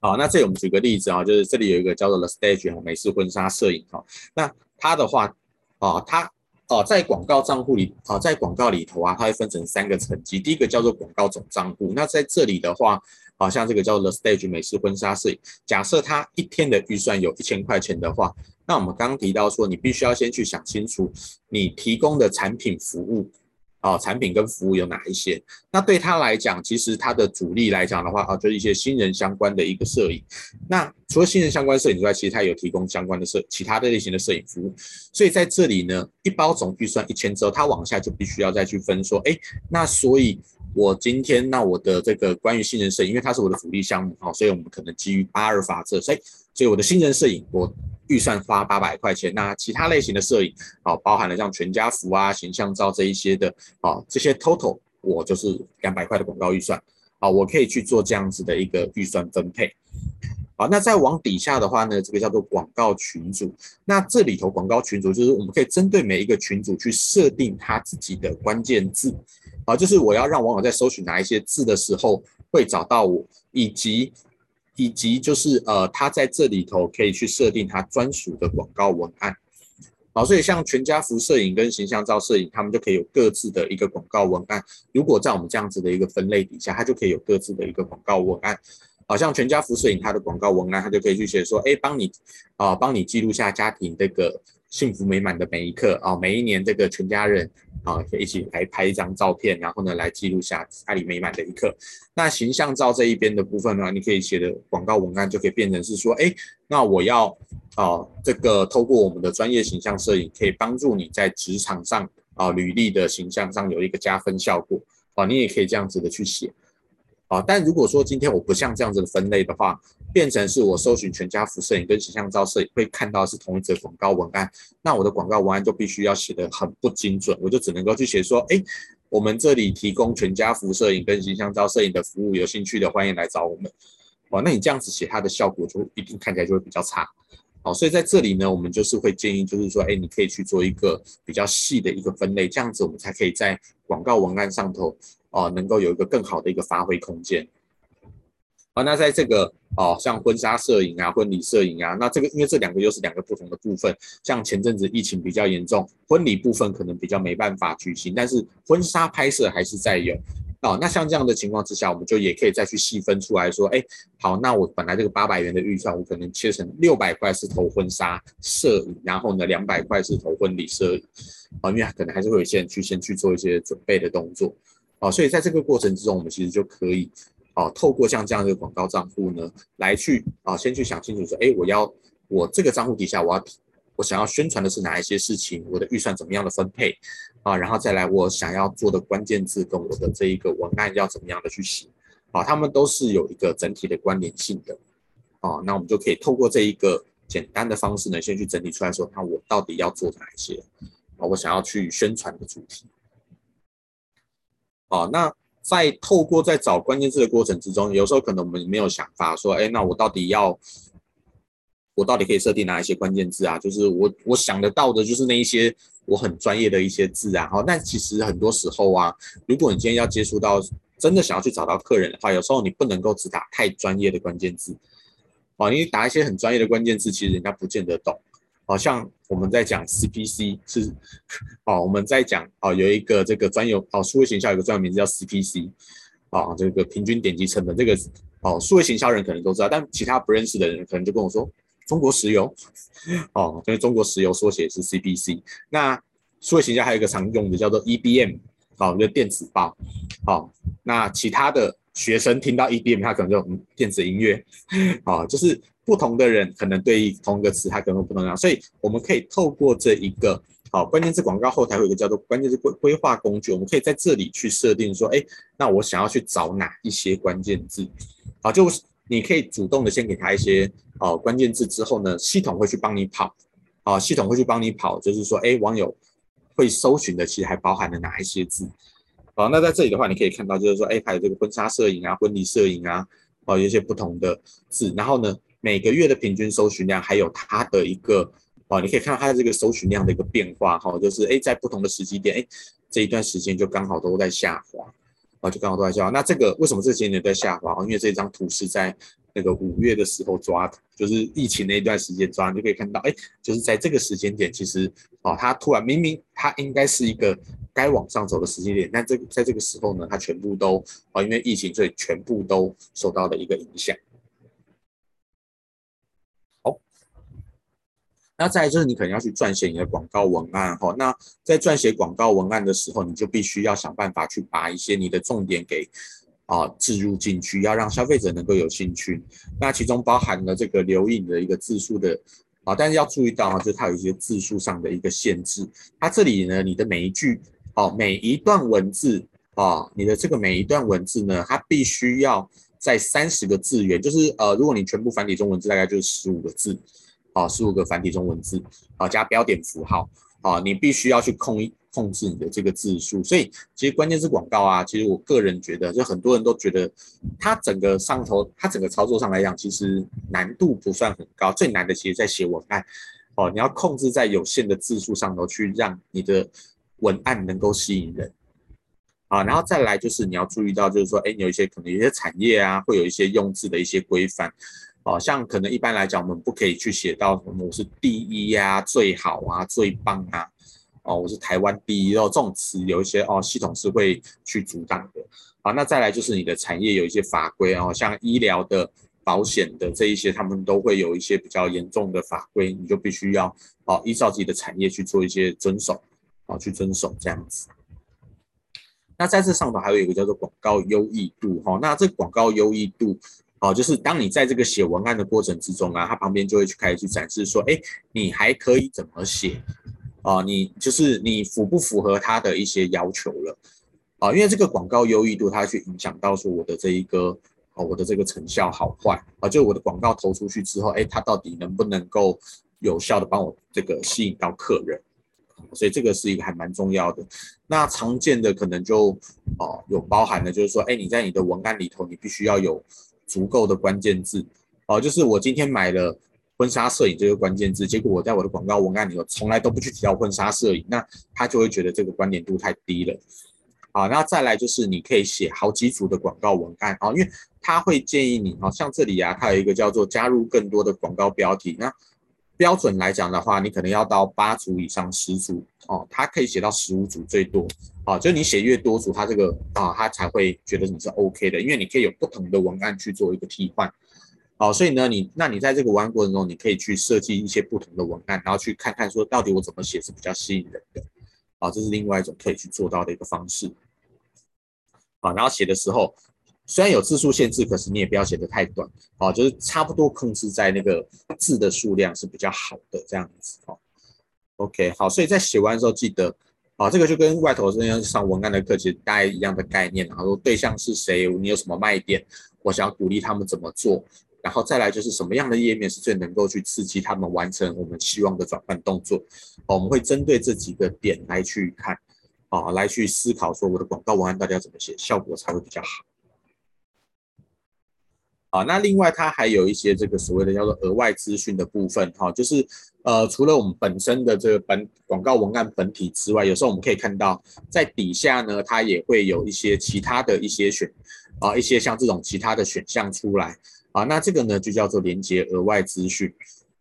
好，那这里我们举个例子啊，就是这里有一个叫做 The Stage 美式婚纱摄影哈，那它的话啊，它。哦，在广告账户里，啊，在广告里头啊，它会分成三个层级。第一个叫做广告总账户。那在这里的话，啊，像这个叫做 The Stage 美式婚纱摄影，假设他一天的预算有一千块钱的话，那我们刚刚提到说，你必须要先去想清楚你提供的产品服务。啊，产品跟服务有哪一些？那对他来讲，其实他的主力来讲的话，啊，就是一些新人相关的一个摄影。那除了新人相关摄影之外，其实他有提供相关的摄其他的类型的摄影服务。所以在这里呢，一包总预算一千之后，他往下就必须要再去分说，哎，那所以我今天那我的这个关于新人摄影，因为它是我的主力项目啊，所以我们可能基于八二法则，所以所以我的新人摄影我。预算花八百块钱，那其他类型的摄影哦，包含了像全家福啊、形象照这一些的啊，这些 total 我就是两百块的广告预算啊，我可以去做这样子的一个预算分配。好，那再往底下的话呢，这个叫做广告群组。那这里头广告群组就是我们可以针对每一个群组去设定他自己的关键字啊，就是我要让网友在搜寻哪一些字的时候会找到我，以及。以及就是呃，他在这里头可以去设定他专属的广告文案，好，所以像全家福摄影跟形象照摄影，他们就可以有各自的一个广告文案。如果在我们这样子的一个分类底下，它就可以有各自的一个广告文案。好像全家福摄影它的广告文案，它就可以去写说，哎，帮你啊，帮你记录下家庭这个幸福美满的每一刻啊，每一年这个全家人。啊，可以一起来拍一张照片，然后呢，来记录下家里美满的一刻。那形象照这一边的部分呢，你可以写的广告文案就可以变成是说，哎，那我要啊，这个透过我们的专业形象摄影，可以帮助你在职场上啊，履历的形象上有一个加分效果。啊，你也可以这样子的去写。啊，但如果说今天我不像这样子的分类的话，变成是我搜寻全家福摄影跟形象照摄影会看到是同一则广告文案，那我的广告文案就必须要写得很不精准，我就只能够去写说，哎，我们这里提供全家福摄影跟形象照摄影的服务，有兴趣的欢迎来找我们。哦，那你这样子写，它的效果就一定看起来就会比较差。好，所以在这里呢，我们就是会建议，就是说，哎，你可以去做一个比较细的一个分类，这样子我们才可以在广告文案上头。哦，能够有一个更好的一个发挥空间。好，那在这个哦，像婚纱摄影啊、婚礼摄影啊，那这个因为这两个又是两个不同的部分。像前阵子疫情比较严重，婚礼部分可能比较没办法举行，但是婚纱拍摄还是在有。哦，那像这样的情况之下，我们就也可以再去细分出来说，哎，好，那我本来这个八百元的预算，我可能切成六百块是投婚纱摄影，然后呢，两百块是投婚礼摄影。啊，因为可能还是会有些人去先去做一些准备的动作。哦，所以在这个过程之中，我们其实就可以哦，透过像这样的广告账户呢，来去啊，先去想清楚说，哎，我要我这个账户底下，我要我想要宣传的是哪一些事情，我的预算怎么样的分配啊，然后再来我想要做的关键字跟我的这一个文案要怎么样的去写啊，他们都是有一个整体的关联性的啊，那我们就可以透过这一个简单的方式呢，先去整理出来说，那我到底要做哪一些啊，我想要去宣传的主题。哦，那在透过在找关键字的过程之中，有时候可能我们没有想法说，哎，那我到底要，我到底可以设定哪一些关键字啊？就是我我想得到的，就是那一些我很专业的一些字啊。好，但其实很多时候啊，如果你今天要接触到真的想要去找到客人的话，有时候你不能够只打太专业的关键字，哦，你打一些很专业的关键字，其实人家不见得懂。好像我们在讲 CPC 是，哦，我们在讲哦，有一个这个专有哦，数位行销有个专有名字叫 CPC，啊，这个平均点击成本，这个哦，数位行销人可能都知道，但其他不认识的人可能就跟我说中国石油，哦，因为中国石油缩写是 CPC，那数位行销还有一个常用的叫做 EBM，好，就电子报，好，那其他的学生听到 EBM，他可能就嗯，电子音乐，啊，就是。不同的人可能对于同一个词，他可能不同样，所以我们可以透过这一个好关键字广告后台会有一个叫做关键字规规划工具，我们可以在这里去设定说，哎，那我想要去找哪一些关键字，好，就是你可以主动的先给他一些哦关键字之后呢，系统会去帮你跑，啊，系统会去帮你跑，就是说，哎，网友会搜寻的其实还包含了哪一些字，好，那在这里的话，你可以看到就是说，哎，还有这个婚纱摄影啊，婚礼摄影啊，哦，有一些不同的字，然后呢。每个月的平均搜寻量，还有它的一个啊，你可以看到它的这个搜寻量的一个变化哈，就是哎，在不同的时机点，哎，这一段时间就刚好都在下滑，啊，就刚好都在下滑。那这个为什么这些年在下滑？因为这张图是在那个五月的时候抓的，就是疫情那一段时间抓，你就可以看到，哎，就是在这个时间点，其实啊，它突然明明它应该是一个该往上走的时间点，但这在这个时候呢，它全部都啊，因为疫情，所以全部都受到了一个影响。那再就是你可能要去撰写你的广告文案哈，那在撰写广告文案的时候，你就必须要想办法去把一些你的重点给啊置入进去，要让消费者能够有兴趣。那其中包含了这个留影的一个字数的啊，但是要注意到啊，就是它有一些字数上的一个限制。它这里呢，你的每一句哦，每一段文字啊，你的这个每一段文字呢，它必须要在三十个字元，就是呃，如果你全部繁体中文字，大概就是十五个字。啊，十五个繁体中文字，啊，加标点符号，啊，你必须要去控控制你的这个字数。所以，其实关键是广告啊，其实我个人觉得，就很多人都觉得，它整个上头，它整个操作上来讲，其实难度不算很高。最难的其实在写文案，哦，你要控制在有限的字数上头，去让你的文案能够吸引人。啊，然后再来就是你要注意到，就是说，哎，有一些可能有些产业啊，会有一些用字的一些规范，哦，像可能一般来讲，我们不可以去写到什么我是第一呀、最好啊、最棒啊，哦，我是台湾第一哦，这种词有一些哦，系统是会去阻挡的。啊，那再来就是你的产业有一些法规哦，像医疗的、保险的这一些，他们都会有一些比较严重的法规，你就必须要哦依照自己的产业去做一些遵守，啊，去遵守这样子。那在这上头还有一个叫做广告优异度哈，那这广告优异度哦，就是当你在这个写文案的过程之中啊，它旁边就会去开始去展示说，哎，你还可以怎么写哦？你就是你符不符合它的一些要求了啊？因为这个广告优异度，它去影响到说我的这一个哦，我的这个成效好坏啊，就我的广告投出去之后，哎，它到底能不能够有效的帮我这个吸引到客人？所以这个是一个还蛮重要的。那常见的可能就哦有包含的，就是说，哎，你在你的文案里头，你必须要有足够的关键字哦。就是我今天买了婚纱摄影这个关键字，结果我在我的广告文案里头从来都不去提到婚纱摄影，那他就会觉得这个关联度太低了。好，那再来就是你可以写好几组的广告文案啊，因为他会建议你啊，像这里啊，它有一个叫做加入更多的广告标题那。标准来讲的话，你可能要到八组以上十组哦，它可以写到十五组最多啊，就你写越多组，它这个啊，它才会觉得你是 OK 的，因为你可以有不同的文案去做一个替换，好，所以呢，你那你在这个文案过程中，你可以去设计一些不同的文案，然后去看看说到底我怎么写是比较吸引人的，啊，这是另外一种可以去做到的一个方式，啊，然后写的时候。虽然有字数限制，可是你也不要写的太短哦，就是差不多控制在那个字的数量是比较好的这样子哦。OK，好，所以在写完的时候记得啊，这个就跟外头这样上文案的课其实大概一样的概念，然后说对象是谁，你有什么卖点，我想要鼓励他们怎么做，然后再来就是什么样的页面是最能够去刺激他们完成我们希望的转换动作，我们会针对这几个点来去看啊，来去思考说我的广告文案到底要怎么写，效果才会比较好。啊，那另外它还有一些这个所谓的叫做额外资讯的部分，哈，就是呃，除了我们本身的这个本广告文案本体之外，有时候我们可以看到在底下呢，它也会有一些其他的一些选啊，一些像这种其他的选项出来啊，那这个呢就叫做连接额外资讯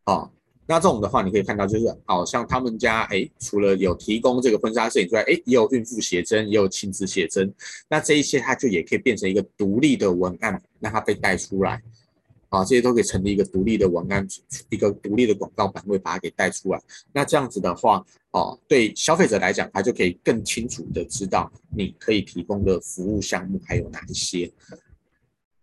啊。那这种的话，你可以看到，就是好像他们家哎，除了有提供这个婚纱摄影之外，哎，也有孕妇写真，也有亲子写真。那这一些它就也可以变成一个独立的文案，让它被带出来。啊，这些都可以成立一个独立的文案，一个独立的广告版位，把它给带出来。那这样子的话，哦，对消费者来讲，他就可以更清楚的知道你可以提供的服务项目还有哪一些。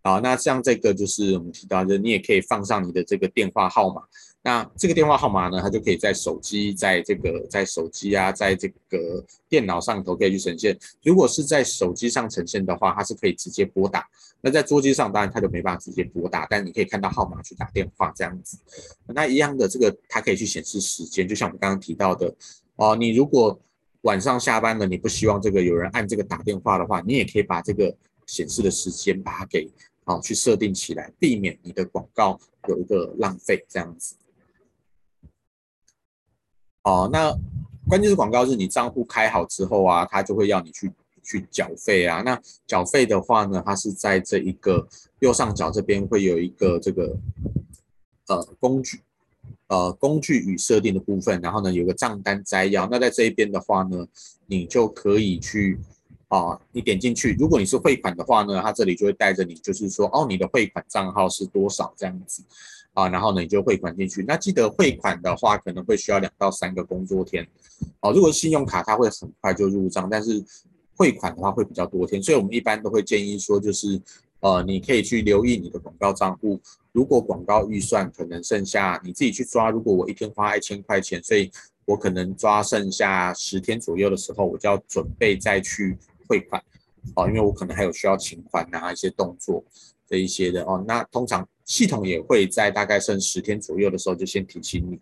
好，那像这个就是我们提到的，你也可以放上你的这个电话号码。那这个电话号码呢，它就可以在手机，在这个在手机啊，在这个电脑上头可以去呈现。如果是在手机上呈现的话，它是可以直接拨打。那在桌机上，当然它就没办法直接拨打，但你可以看到号码去打电话这样子。那一样的，这个它可以去显示时间，就像我们刚刚提到的哦，你如果晚上下班了，你不希望这个有人按这个打电话的话，你也可以把这个显示的时间把它给啊去设定起来，避免你的广告有一个浪费这样子。哦，那关键是广告是你账户开好之后啊，它就会要你去去缴费啊。那缴费的话呢，它是在这一个右上角这边会有一个这个呃工具呃工具与设定的部分，然后呢有个账单摘要。那在这一边的话呢，你就可以去啊，你点进去，如果你是汇款的话呢，它这里就会带着你，就是说哦，你的汇款账号是多少这样子。啊，然后呢，你就汇款进去。那记得汇款的话，可能会需要两到三个工作天。哦，如果是信用卡，它会很快就入账，但是汇款的话会比较多天。所以我们一般都会建议说，就是呃，你可以去留意你的广告账户。如果广告预算可能剩下，你自己去抓。如果我一天花一千块钱，所以我可能抓剩下十天左右的时候，我就要准备再去汇款。哦，因为我可能还有需要请款啊一些动作这一些的哦。那通常。系统也会在大概剩十天左右的时候就先提醒你，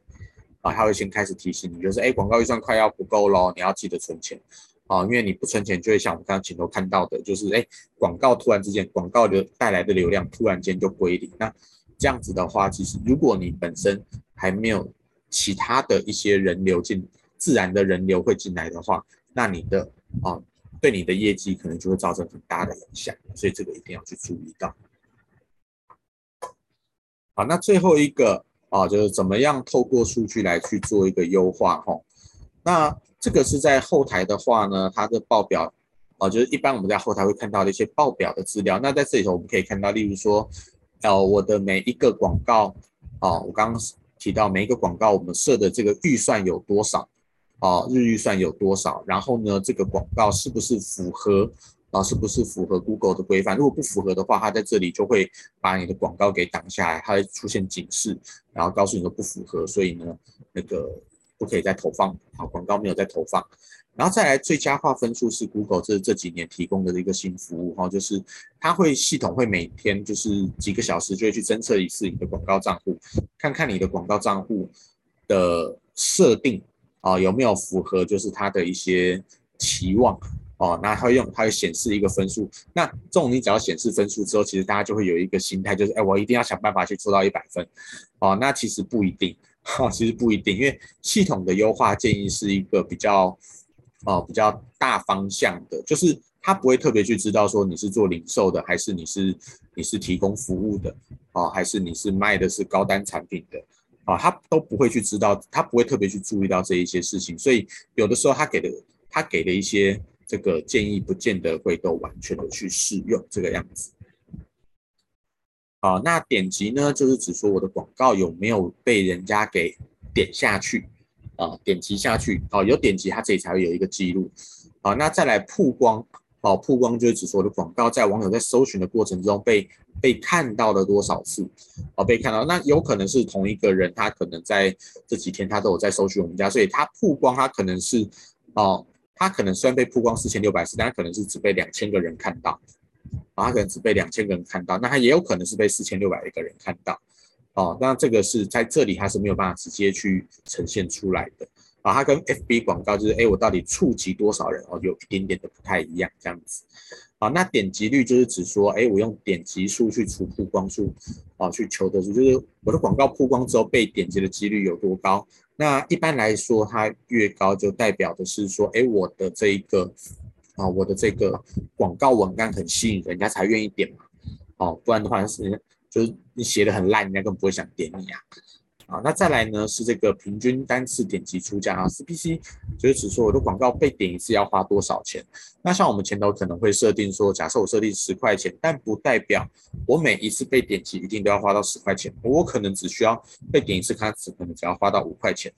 啊，他会先开始提醒你，就是哎，广告预算快要不够喽，你要记得存钱，啊，因为你不存钱，就会像我们刚刚前头看到的，就是哎，广告突然之间，广告的带来的流量突然间就归零，那这样子的话，其实如果你本身还没有其他的一些人流进，自然的人流会进来的话，那你的啊对你的业绩可能就会造成很大的影响，所以这个一定要去注意到。好，那最后一个啊，就是怎么样透过数据来去做一个优化哈。那这个是在后台的话呢，它的报表啊，就是一般我们在后台会看到的一些报表的资料。那在这里头我们可以看到，例如说，呃，我的每一个广告啊，我刚刚提到每一个广告我们设的这个预算有多少啊，日预算有多少，然后呢，这个广告是不是符合？啊，是不是符合 Google 的规范？如果不符合的话，它在这里就会把你的广告给挡下来，它会出现警示，然后告诉你说不符合，所以呢，那个不可以再投放，好，广告没有再投放。然后再来最佳化分数是 Google 这这几年提供的一个新服务哈，就是它会系统会每天就是几个小时就会去侦测一次你的广告账户，看看你的广告账户的设定啊有没有符合就是它的一些期望。哦，那它会用，它会显示一个分数。那这种你只要显示分数之后，其实大家就会有一个心态，就是哎，我一定要想办法去做到一百分。哦，那其实不一定，哈、哦，其实不一定，因为系统的优化建议是一个比较，哦，比较大方向的，就是它不会特别去知道说你是做零售的，还是你是你是提供服务的，哦，还是你是卖的是高单产品的，啊、哦，它都不会去知道，它不会特别去注意到这一些事情。所以有的时候他给的，他给的一些。这个建议不见得会都完全的去适用这个样子。好，那点击呢，就是指说我的广告有没有被人家给点下去啊？点击下去哦，有点击，它这里才会有一个记录。好，那再来曝光，哦，曝光就是指说我的广告在网友在搜寻的过程中被被看到了多少次？哦，被看到，那有可能是同一个人，他可能在这几天他都有在搜寻我们家，所以他曝光，他可能是哦。他可能虽然被曝光四千六百次，但他可能是只被两千个人看到，啊，他可能只被两千个人看到，那他也有可能是被四千六百个人看到，哦，那这个是在这里他是没有办法直接去呈现出来的，啊，它跟 FB 广告就是，哎，我到底触及多少人哦，有一点点的不太一样这样子，啊，那点击率就是指说，哎，我用点击数去除曝光数，啊，去求得出就是我的广告曝光之后被点击的几率有多高。那一般来说，它越高就代表的是说，哎，我的这一个啊，我的这个广告文案很吸引人家才愿意点嘛，哦，不然的话是就是你写的很烂，人家根本不会想点你啊。啊，那再来呢是这个平均单次点击出价啊，CPC 就是指说我的广告被点一次要花多少钱。那像我们前头可能会设定说，假设我设定十块钱，但不代表我每一次被点击一定都要花到十块钱，我可能只需要被点一次，它只可能只要花到五块钱。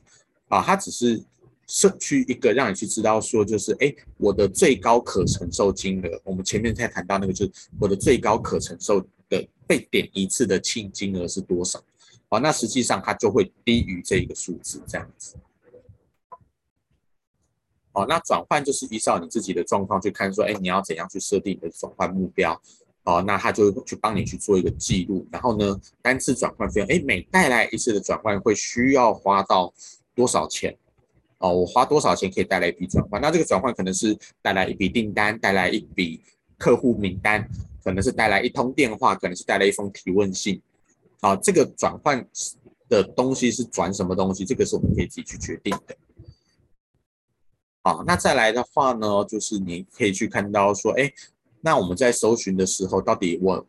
啊，它只是设去一个让你去知道说，就是哎，我的最高可承受金额，我们前面在谈到那个就是我的最高可承受的被点一次的净金额是多少。好，那实际上它就会低于这一个数字，这样子。好，那转换就是依照你自己的状况去看，说，哎，你要怎样去设定你的转换目标？好，那它就会去帮你去做一个记录。然后呢，单次转换费用，哎，每带来一次的转换会需要花到多少钱？哦，我花多少钱可以带来一笔转换？那这个转换可能是带来一笔订单，带来一笔客户名单，可能是带来一通电话，可能是带来一封提问信。啊，这个转换的东西是转什么东西？这个是我们可以自己去决定的。好，那再来的话呢，就是你可以去看到说，哎，那我们在搜寻的时候，到底我，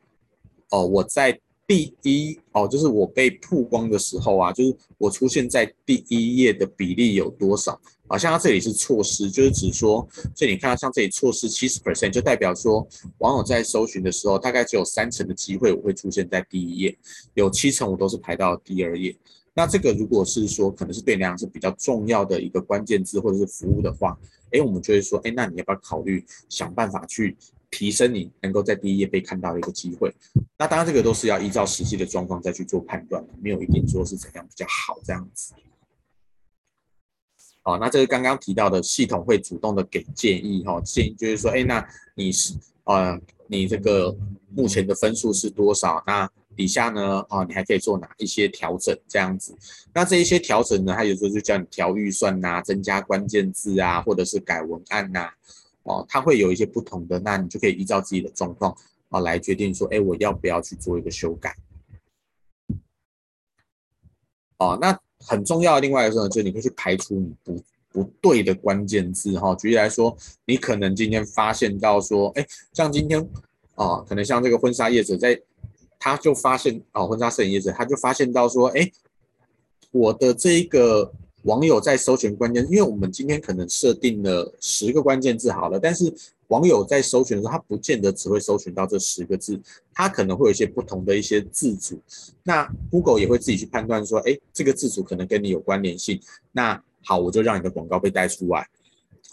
哦，我在。第一哦，就是我被曝光的时候啊，就是我出现在第一页的比例有多少？好像它这里是错失，就是指说，所以你看到像这里错失七十 percent，就代表说网友在搜寻的时候，大概只有三成的机会我会出现在第一页，有七成我都是排到第二页。那这个如果是说可能是对你来讲是比较重要的一个关键字或者是服务的话，哎，我们就会说，哎，那你要不要考虑想办法去？提升你能够在第一页被看到的一个机会，那当然这个都是要依照实际的状况再去做判断，没有一定说是怎样比较好这样子。好，那这个刚刚提到的系统会主动的给建议哈，建议就是说，哎，那你是呃，你这个目前的分数是多少？那底下呢，啊，你还可以做哪一些调整这样子？那这一些调整呢，它有时候就叫你调预算呐，增加关键字啊，或者是改文案呐。哦，它会有一些不同的，那你就可以依照自己的状况啊来决定说，哎，我要不要去做一个修改？哦，那很重要的另外一个呢，就是你可以去排除你不不对的关键字哈。举例来说，你可能今天发现到说，哎，像今天啊，可能像这个婚纱业者在，他就发现哦，婚纱摄影业者他就发现到说，哎，我的这一个网友在搜寻关键，因为我们今天可能设定了十个关键字好了，但是。网友在搜寻的时候，他不见得只会搜寻到这十个字，他可能会有一些不同的一些字组。那 Google 也会自己去判断说，哎，这个字组可能跟你有关联性。那好，我就让你的广告被带出来，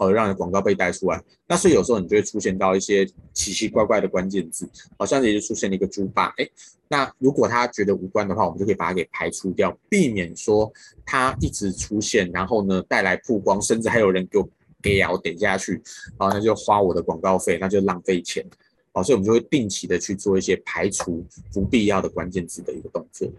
好，让你广告被带出来。那所以有时候你就会出现到一些奇奇怪怪的关键字，好像也就出现了一个猪爸。哎，那如果他觉得无关的话，我们就可以把它给排除掉，避免说他一直出现，然后呢带来曝光，甚至还有人给我。给啊，我点下去，好，那就花我的广告费，那就浪费钱，好，所以我们就会定期的去做一些排除不必要的关键字的一个动作。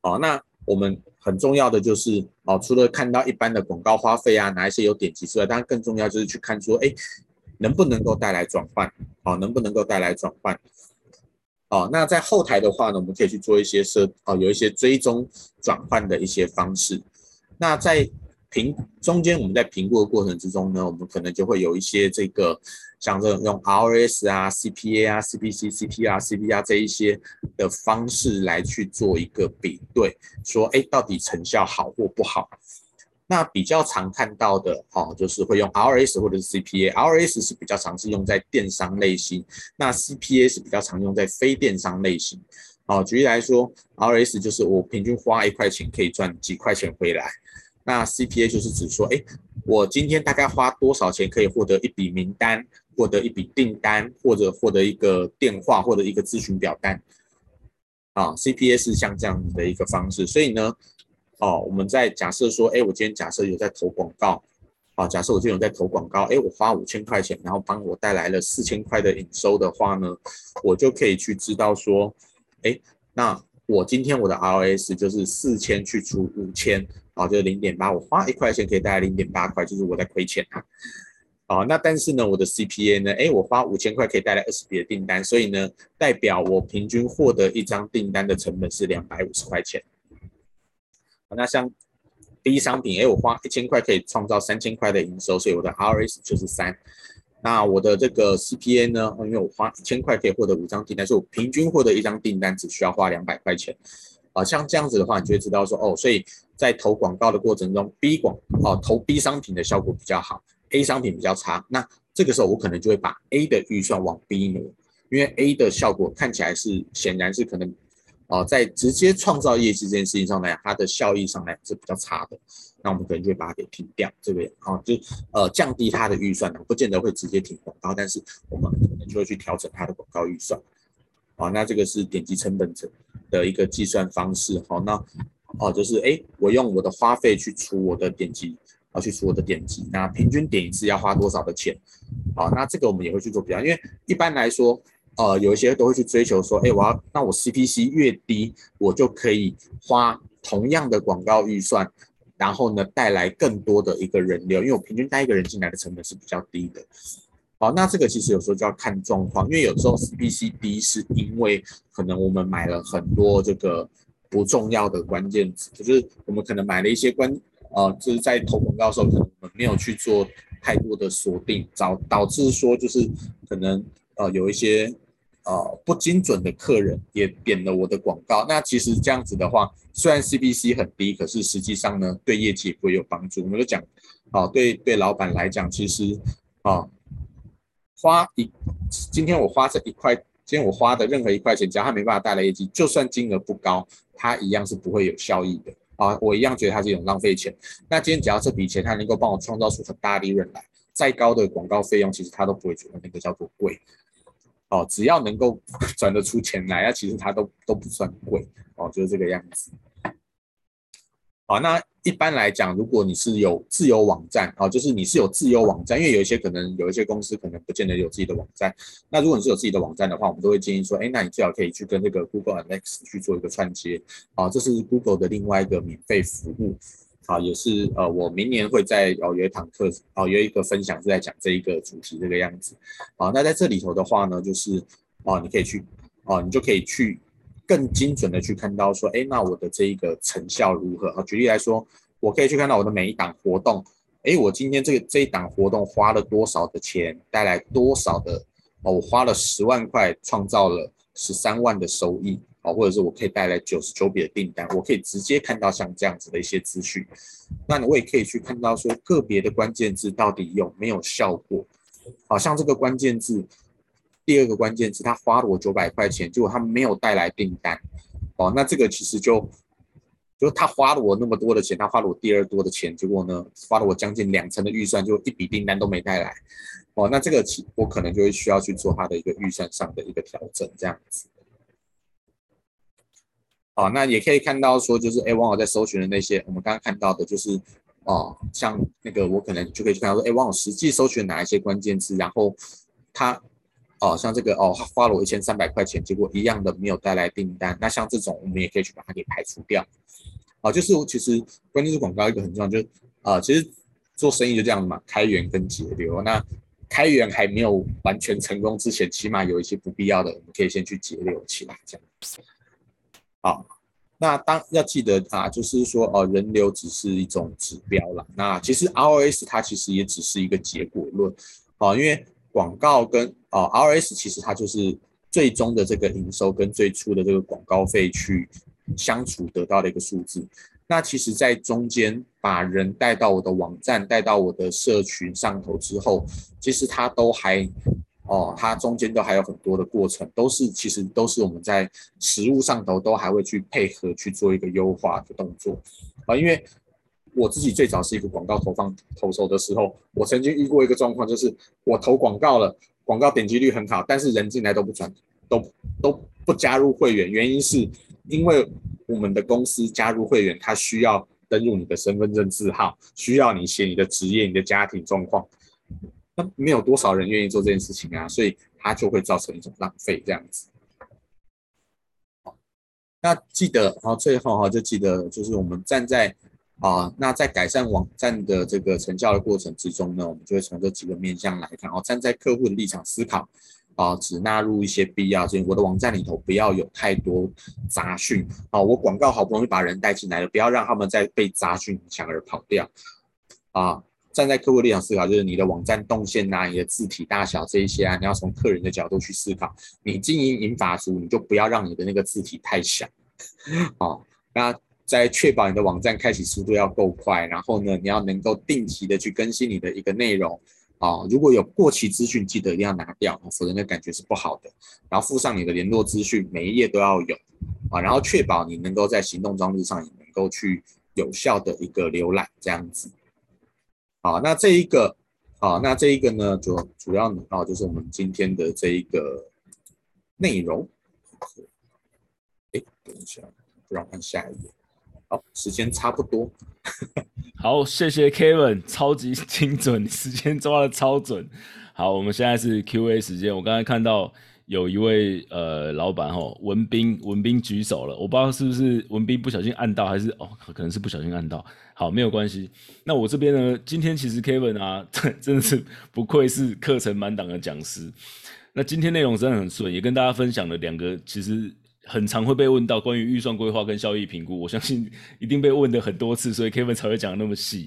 好，那我们很重要的就是，哦，除了看到一般的广告花费啊，哪一些有点击之外，当然更重要就是去看说，哎，能不能够带来转换，哦，能不能够带来转换，哦，那在后台的话呢，我们可以去做一些设，哦，有一些追踪转换的一些方式，那在。评中间我们在评估的过程之中呢，我们可能就会有一些这个像这种用 R S 啊、CPA 啊、CPC、CPR、CPR 这一些的方式来去做一个比对，说哎到底成效好或不好。那比较常看到的哦，就是会用 R S 或者是 C P A。R S 是比较常是用在电商类型，那 CPA 是比较常用在非电商类型。哦，举例来说，R S 就是我平均花一块钱可以赚几块钱回来。那 CPA 就是指说，哎，我今天大概花多少钱可以获得一笔名单，获得一笔订单，或者获得一个电话，或者一个咨询表单。啊，CPA 是像这样的一个方式。所以呢，哦，我们在假设说，哎，我今天假设有在投广告，啊，假设我今天有在投广告，哎，我花五千块钱，然后帮我带来了四千块的营收的话呢，我就可以去知道说，哎，那我今天我的 ROS 就是四千去除五千。好，就是零点八，我花一块钱可以带来零点八块，就是我在亏钱啊。好，那但是呢，我的 CPA 呢？哎，我花五千块可以带来二十笔的订单，所以呢，代表我平均获得一张订单的成本是两百五十块钱。那像 B 商品，哎，我花一千块可以创造三千块的营收，所以我的 RS 就是三。那我的这个 CPA 呢？因为我花一千块可以获得五张订单，所以我平均获得一张订单只需要花两百块钱。啊，像这样子的话，你就会知道说，哦，所以在投广告的过程中，B 广哦投 B 商品的效果比较好，A 商品比较差。那这个时候我可能就会把 A 的预算往 B 挪，因为 A 的效果看起来是显然是可能，哦，在直接创造业绩这件事情上来，它的效益上来是比较差的。那我们可能就会把它给停掉，这个啊，就呃降低它的预算呢，不见得会直接停广告，但是我们可能就会去调整它的广告预算。好，那这个是点击成本的一个计算方式。好，那哦，就是哎，我用我的花费去除我的点击，啊，去除我的点击，那平均点一次要花多少的钱？好，那这个我们也会去做比较，因为一般来说，呃，有一些都会去追求说，哎，我要那我 CPC 越低，我就可以花同样的广告预算，然后呢带来更多的一个人流，因为我平均带一个人进来的成本是比较低的。好，那这个其实有时候就要看状况，因为有时候 CPC 低是因为可能我们买了很多这个不重要的关键词，就是我们可能买了一些关，呃，就是在投广告的时候，可能我们没有去做太多的锁定，导导致说就是可能呃有一些呃不精准的客人也点了我的广告。那其实这样子的话，虽然 CPC 很低，可是实际上呢对业绩不会有帮助。我们就讲，啊，对对老板来讲，其实啊。花一，今天我花这一块，今天我花的任何一块钱，只要他没办法带来业绩，就算金额不高，他一样是不会有效益的啊！我一样觉得它是一种浪费钱。那今天只要这笔钱它能够帮我创造出很大利润来，再高的广告费用，其实它都不会觉得那个叫做贵。哦，只要能够 *laughs* 赚得出钱来，那其实它都都不算贵哦，就是这个样子。好，那。一般来讲，如果你是有自有网站啊，就是你是有自有网站，因为有一些可能有一些公司可能不见得有自己的网站。那如果你是有自己的网站的话，我们都会建议说，哎，那你最好可以去跟这个 Google a n a l y t i s 去做一个串接啊，这是 Google 的另外一个免费服务啊，也是呃，我明年会在哦有一堂课哦有一个分享是在讲这一个主题这个样子啊。那在这里头的话呢，就是哦，你可以去哦，你就可以去。更精准的去看到说，哎，那我的这一个成效如何啊？举例来说，我可以去看到我的每一档活动，哎，我今天这个这一档活动花了多少的钱，带来多少的哦，我花了十万块，创造了十三万的收益，或者是我可以带来九十九笔的订单，我可以直接看到像这样子的一些资讯。那我也可以去看到说个别的关键字到底有没有效果，好像这个关键字，第二个关键字，他花了我九百块钱，结果他没有带来订单，哦，那这个其实就。就他花了我那么多的钱，他花了我第二多的钱，结果呢，花了我将近两成的预算，就一笔订单都没带来。哦，那这个其我可能就会需要去做他的一个预算上的一个调整，这样子。哦，那也可以看到说，就是哎，网友在搜寻的那些，我们刚刚看到的，就是哦，像那个我可能就可以去看到说，哎，网友实际搜寻哪一些关键字，然后他。哦，像这个哦，花了我一千三百块钱，结果一样的没有带来订单。那像这种，我们也可以去把它给排除掉。好、哦，就是其实关键是广告一个很重要，就是啊、其实做生意就这样嘛，开源跟节流。那开源还没有完全成功之前，起码有一些不必要的，我们可以先去节流起来，这样好，那当要记得啊，就是说哦，人流只是一种指标啦。那其实 ROS 它其实也只是一个结果论。好、哦，因为。广告跟啊、ROS 其实它就是最终的这个营收跟最初的这个广告费去相处得到的一个数字。那其实，在中间把人带到我的网站、带到我的社群上头之后，其实它都还哦，它中间都还有很多的过程，都是其实都是我们在实物上头都还会去配合去做一个优化的动作啊，因为。我自己最早是一个广告投放投手的时候，我曾经遇过一个状况，就是我投广告了，广告点击率很好，但是人进来都不转，都都不加入会员，原因是因为我们的公司加入会员，他需要登入你的身份证字号，需要你写你的职业、你的家庭状况，那没有多少人愿意做这件事情啊，所以它就会造成一种浪费这样子。好，那记得，然后最后哈，就记得就是我们站在。啊，那在改善网站的这个成效的过程之中呢，我们就会从这几个面向来看。哦，站在客户的立场思考，啊，只纳入一些必要性。我的网站里头不要有太多杂讯。啊，我广告好不容易把人带进来了，不要让他们再被杂讯影响而跑掉。啊，站在客户立场思考，就是你的网站动线啊，你的字体大小这一些啊，你要从客人的角度去思考。你经营银发族，你就不要让你的那个字体太小。啊，*laughs* 那。在确保你的网站开启速度要够快，然后呢，你要能够定期的去更新你的一个内容啊。如果有过期资讯，记得一定要拿掉，否则那感觉是不好的。然后附上你的联络资讯，每一页都要有啊。然后确保你能够在行动装置上也能够去有效的一个浏览，这样子。好，那这一个，好，那这一个呢，主主要啊，就是我们今天的这一个内容。哎，等一下，不让看下一页。好，时间差不多。*laughs* 好，谢谢 Kevin，超级精准，时间抓的超准。好，我们现在是 Q&A 时间。我刚才看到有一位呃老板吼，文斌，文斌举手了，我不知道是不是文斌不小心按到，还是哦，可能是不小心按到。好，没有关系。那我这边呢，今天其实 Kevin 啊，*laughs* 真的是不愧是课程满档的讲师。那今天内容真的很顺，也跟大家分享了两个其实。很常会被问到关于预算规划跟效益评估，我相信一定被问的很多次，所以 Kevin 才会讲的那么细。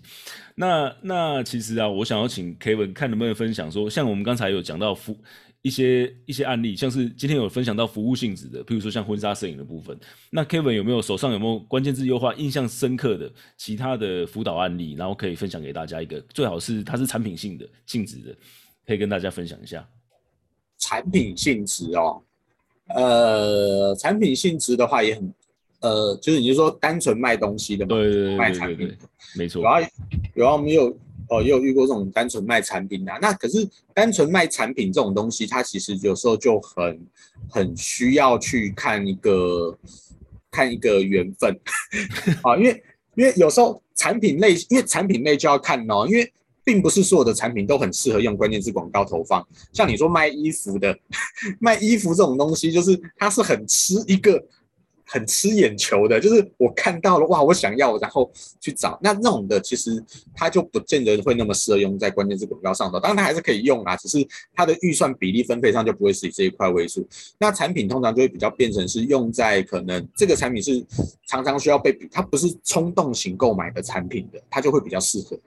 那那其实啊，我想要请 Kevin 看能不能分享说，像我们刚才有讲到服一些一些案例，像是今天有分享到服务性质的，譬如说像婚纱摄影的部分。那 Kevin 有没有手上有没有关键字优化印象深刻的其他的辅导案例，然后可以分享给大家一个，最好是它是产品性的性质的，可以跟大家分享一下。产品性质哦。呃，产品性质的话也很，呃，就是你就说单纯卖东西的嘛，对对对，卖产品，没错。然后然后，我们有哦，也有遇过这种单纯卖产品的。那可是单纯卖产品这种东西，它其实有时候就很很需要去看一个看一个缘分 *laughs* 啊，因为因为有时候产品类，因为产品类就要看哦，因为。并不是所有的产品都很适合用关键字广告投放，像你说卖衣服的，*laughs* 卖衣服这种东西，就是它是很吃一个很吃眼球的，就是我看到了哇，我想要，然后去找那那种的，其实它就不见得会那么适合用在关键字广告上头。当然它还是可以用啊，只是它的预算比例分配上就不会是以这一块为主。那产品通常就会比较变成是用在可能这个产品是常常需要被，它不是冲动型购买的产品的，它就会比较适合。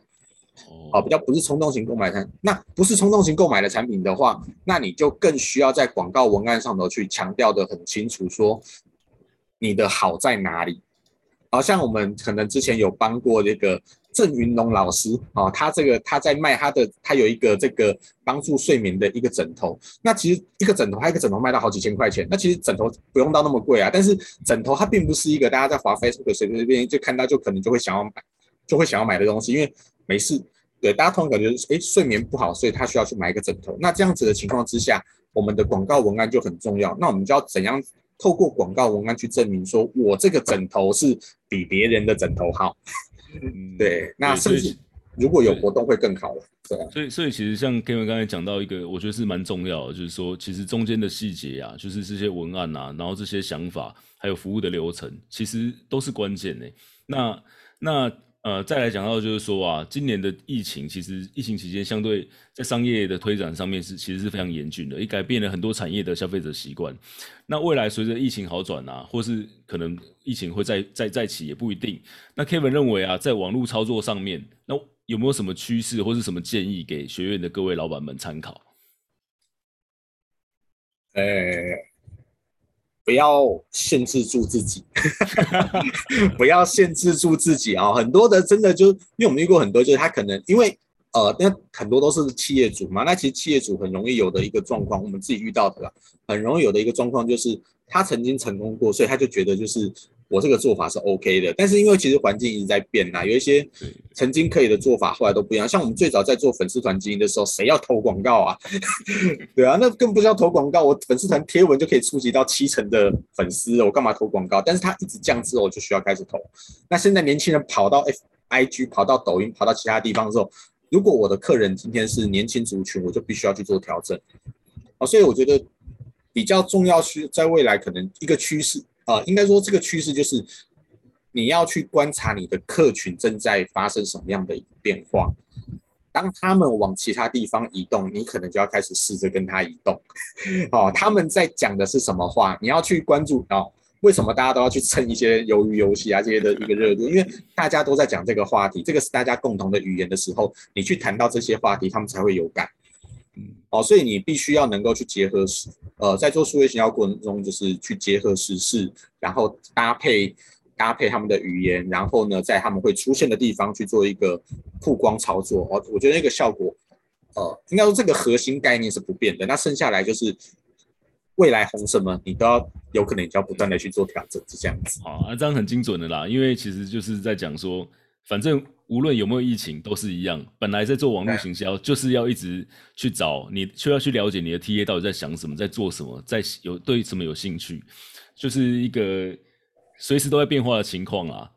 哦，比较不是冲动型购买的，那不是冲动型购买的产品的话，那你就更需要在广告文案上头去强调的很清楚，说你的好在哪里。好像我们可能之前有帮过这个郑云龙老师啊，他这个他在卖他的，他有一个这个帮助睡眠的一个枕头。那其实一个枕头，他一个枕头卖到好几千块钱。那其实枕头不用到那么贵啊，但是枕头它并不是一个大家在滑 Facebook 随随便就看到就可能就会想要买，就会想要买的东西，因为没事。对，大家通常感觉诶、睡眠不好，所以他需要去买一个枕头。那这样子的情况之下，我们的广告文案就很重要。那我们就要怎样透过广告文案去证明说，我这个枕头是比别人的枕头好？嗯、对，那甚至如果有活动会更好了。对，所以所以其实像 Kevin 刚才讲到一个，我觉得是蛮重要的，就是说其实中间的细节啊，就是这些文案啊，然后这些想法，还有服务的流程，其实都是关键呢。那那。呃，再来讲到就是说啊，今年的疫情其实疫情期间相对在商业的推展上面是其实是非常严峻的，也改变了很多产业的消费者习惯。那未来随着疫情好转啊，或是可能疫情会再再再起也不一定。那 Kevin 认为啊，在网络操作上面，那有没有什么趋势或是什么建议给学院的各位老板们参考？欸不要限制住自己，*laughs* 不要限制住自己啊！很多的真的就，因为我们遇过很多，就是他可能因为呃，那很多都是企业主嘛，那其实企业主很容易有的一个状况，我们自己遇到的啦，很容易有的一个状况就是他曾经成功过，所以他就觉得就是。我这个做法是 OK 的，但是因为其实环境一直在变呐，有一些曾经可以的做法后来都不一样。像我们最早在做粉丝团经营的时候，谁要投广告啊？*laughs* 对啊，那更不需要投广告，我粉丝团贴文就可以触及到七成的粉丝，我干嘛投广告？但是它一直降之后，我就需要开始投。那现在年轻人跑到 FIG，跑到抖音，跑到其他地方的时候，如果我的客人今天是年轻族群，我就必须要去做调整。哦，所以我觉得比较重要是在未来可能一个趋势。呃，应该说这个趋势就是你要去观察你的客群正在发生什么样的变化。当他们往其他地方移动，你可能就要开始试着跟他移动。哦，他们在讲的是什么话？你要去关注哦。为什么大家都要去蹭一些鱿鱼游戏啊这些的一个热度？因为大家都在讲这个话题，这个是大家共同的语言的时候，你去谈到这些话题，他们才会有感。哦，所以你必须要能够去结合实，呃，在做数位行销过程中，就是去结合时事，然后搭配搭配他们的语言，然后呢，在他们会出现的地方去做一个曝光操作。哦，我觉得那个效果，呃，应该说这个核心概念是不变的。那剩下来就是未来红什么，你都要有可能你就要不断的去做调整，是这样子。好，那这样很精准的啦，因为其实就是在讲说，反正。无论有没有疫情，都是一样。本来在做网络行销，就是要一直去找你，就要去了解你的 TA 到底在想什么，在做什么，在有对什么有兴趣，就是一个随时都在变化的情况啊。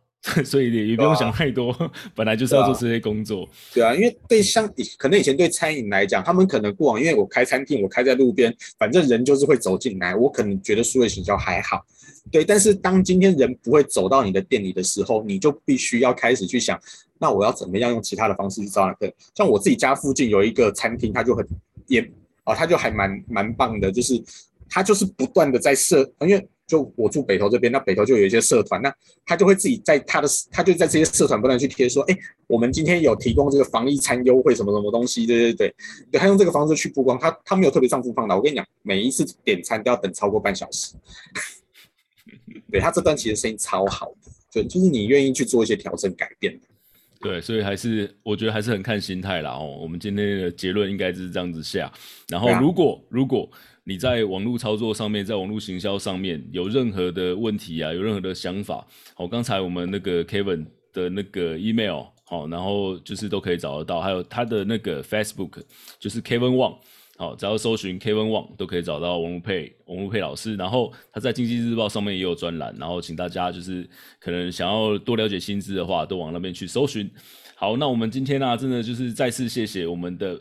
所以也不用想太多，啊、*laughs* 本来就是要做这些工作。对啊，因为对像可能以前对餐饮来讲，他们可能过往，因为我开餐厅，我开在路边，反正人就是会走进来，我可能觉得数位行销还好。对，但是当今天人不会走到你的店里的时候，你就必须要开始去想，那我要怎么样用其他的方式去招揽客？像我自己家附近有一个餐厅，它就很也啊，它就还蛮蛮棒的，就是它就是不断的在设，因为。就我住北投这边，那北投就有一些社团，那他就会自己在他的，他就在这些社团不断去贴说，哎、欸，我们今天有提供这个防疫餐优惠，什么什么东西，对对对，对，他用这个方式去曝光，他他没有特别上副放的，我跟你讲，每一次点餐都要等超过半小时，*laughs* 对，他这段其实生意超好的，就就是你愿意去做一些调整改变，对，所以还是我觉得还是很看心态啦哦，我们今天的结论应该就是这样子下，然后如果、啊、如果。你在网络操作上面，在网络行销上面有任何的问题啊，有任何的想法，好，刚才我们那个 Kevin 的那个 email，好，然后就是都可以找得到，还有他的那个 Facebook，就是 Kevin Wang，好，只要搜寻 Kevin Wang 都可以找到王如佩，王如佩老师，然后他在经济日报上面也有专栏，然后请大家就是可能想要多了解薪资的话，都往那边去搜寻。好，那我们今天呢、啊，真的就是再次谢谢我们的。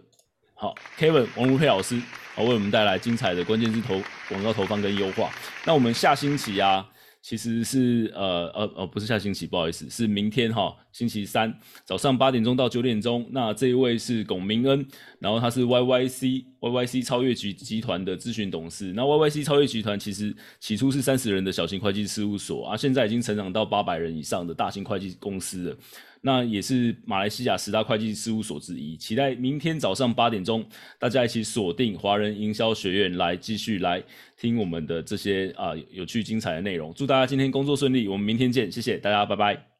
好，Kevin 王如佩老师，好为我们带来精彩的关键字投广告投放跟优化。那我们下星期啊，其实是呃呃呃不是下星期，不好意思，是明天哈，星期三早上八点钟到九点钟。那这一位是龚明恩，然后他是 YYC YYC 超越集集团的咨询董事。那 YYC 超越集团其实起初是三十人的小型会计事务所啊，现在已经成长到八百人以上的大型会计公司了。那也是马来西亚十大会计事务所之一。期待明天早上八点钟，大家一起锁定华人营销学院来继续来听我们的这些啊有趣精彩的内容。祝大家今天工作顺利，我们明天见，谢谢大家，拜拜。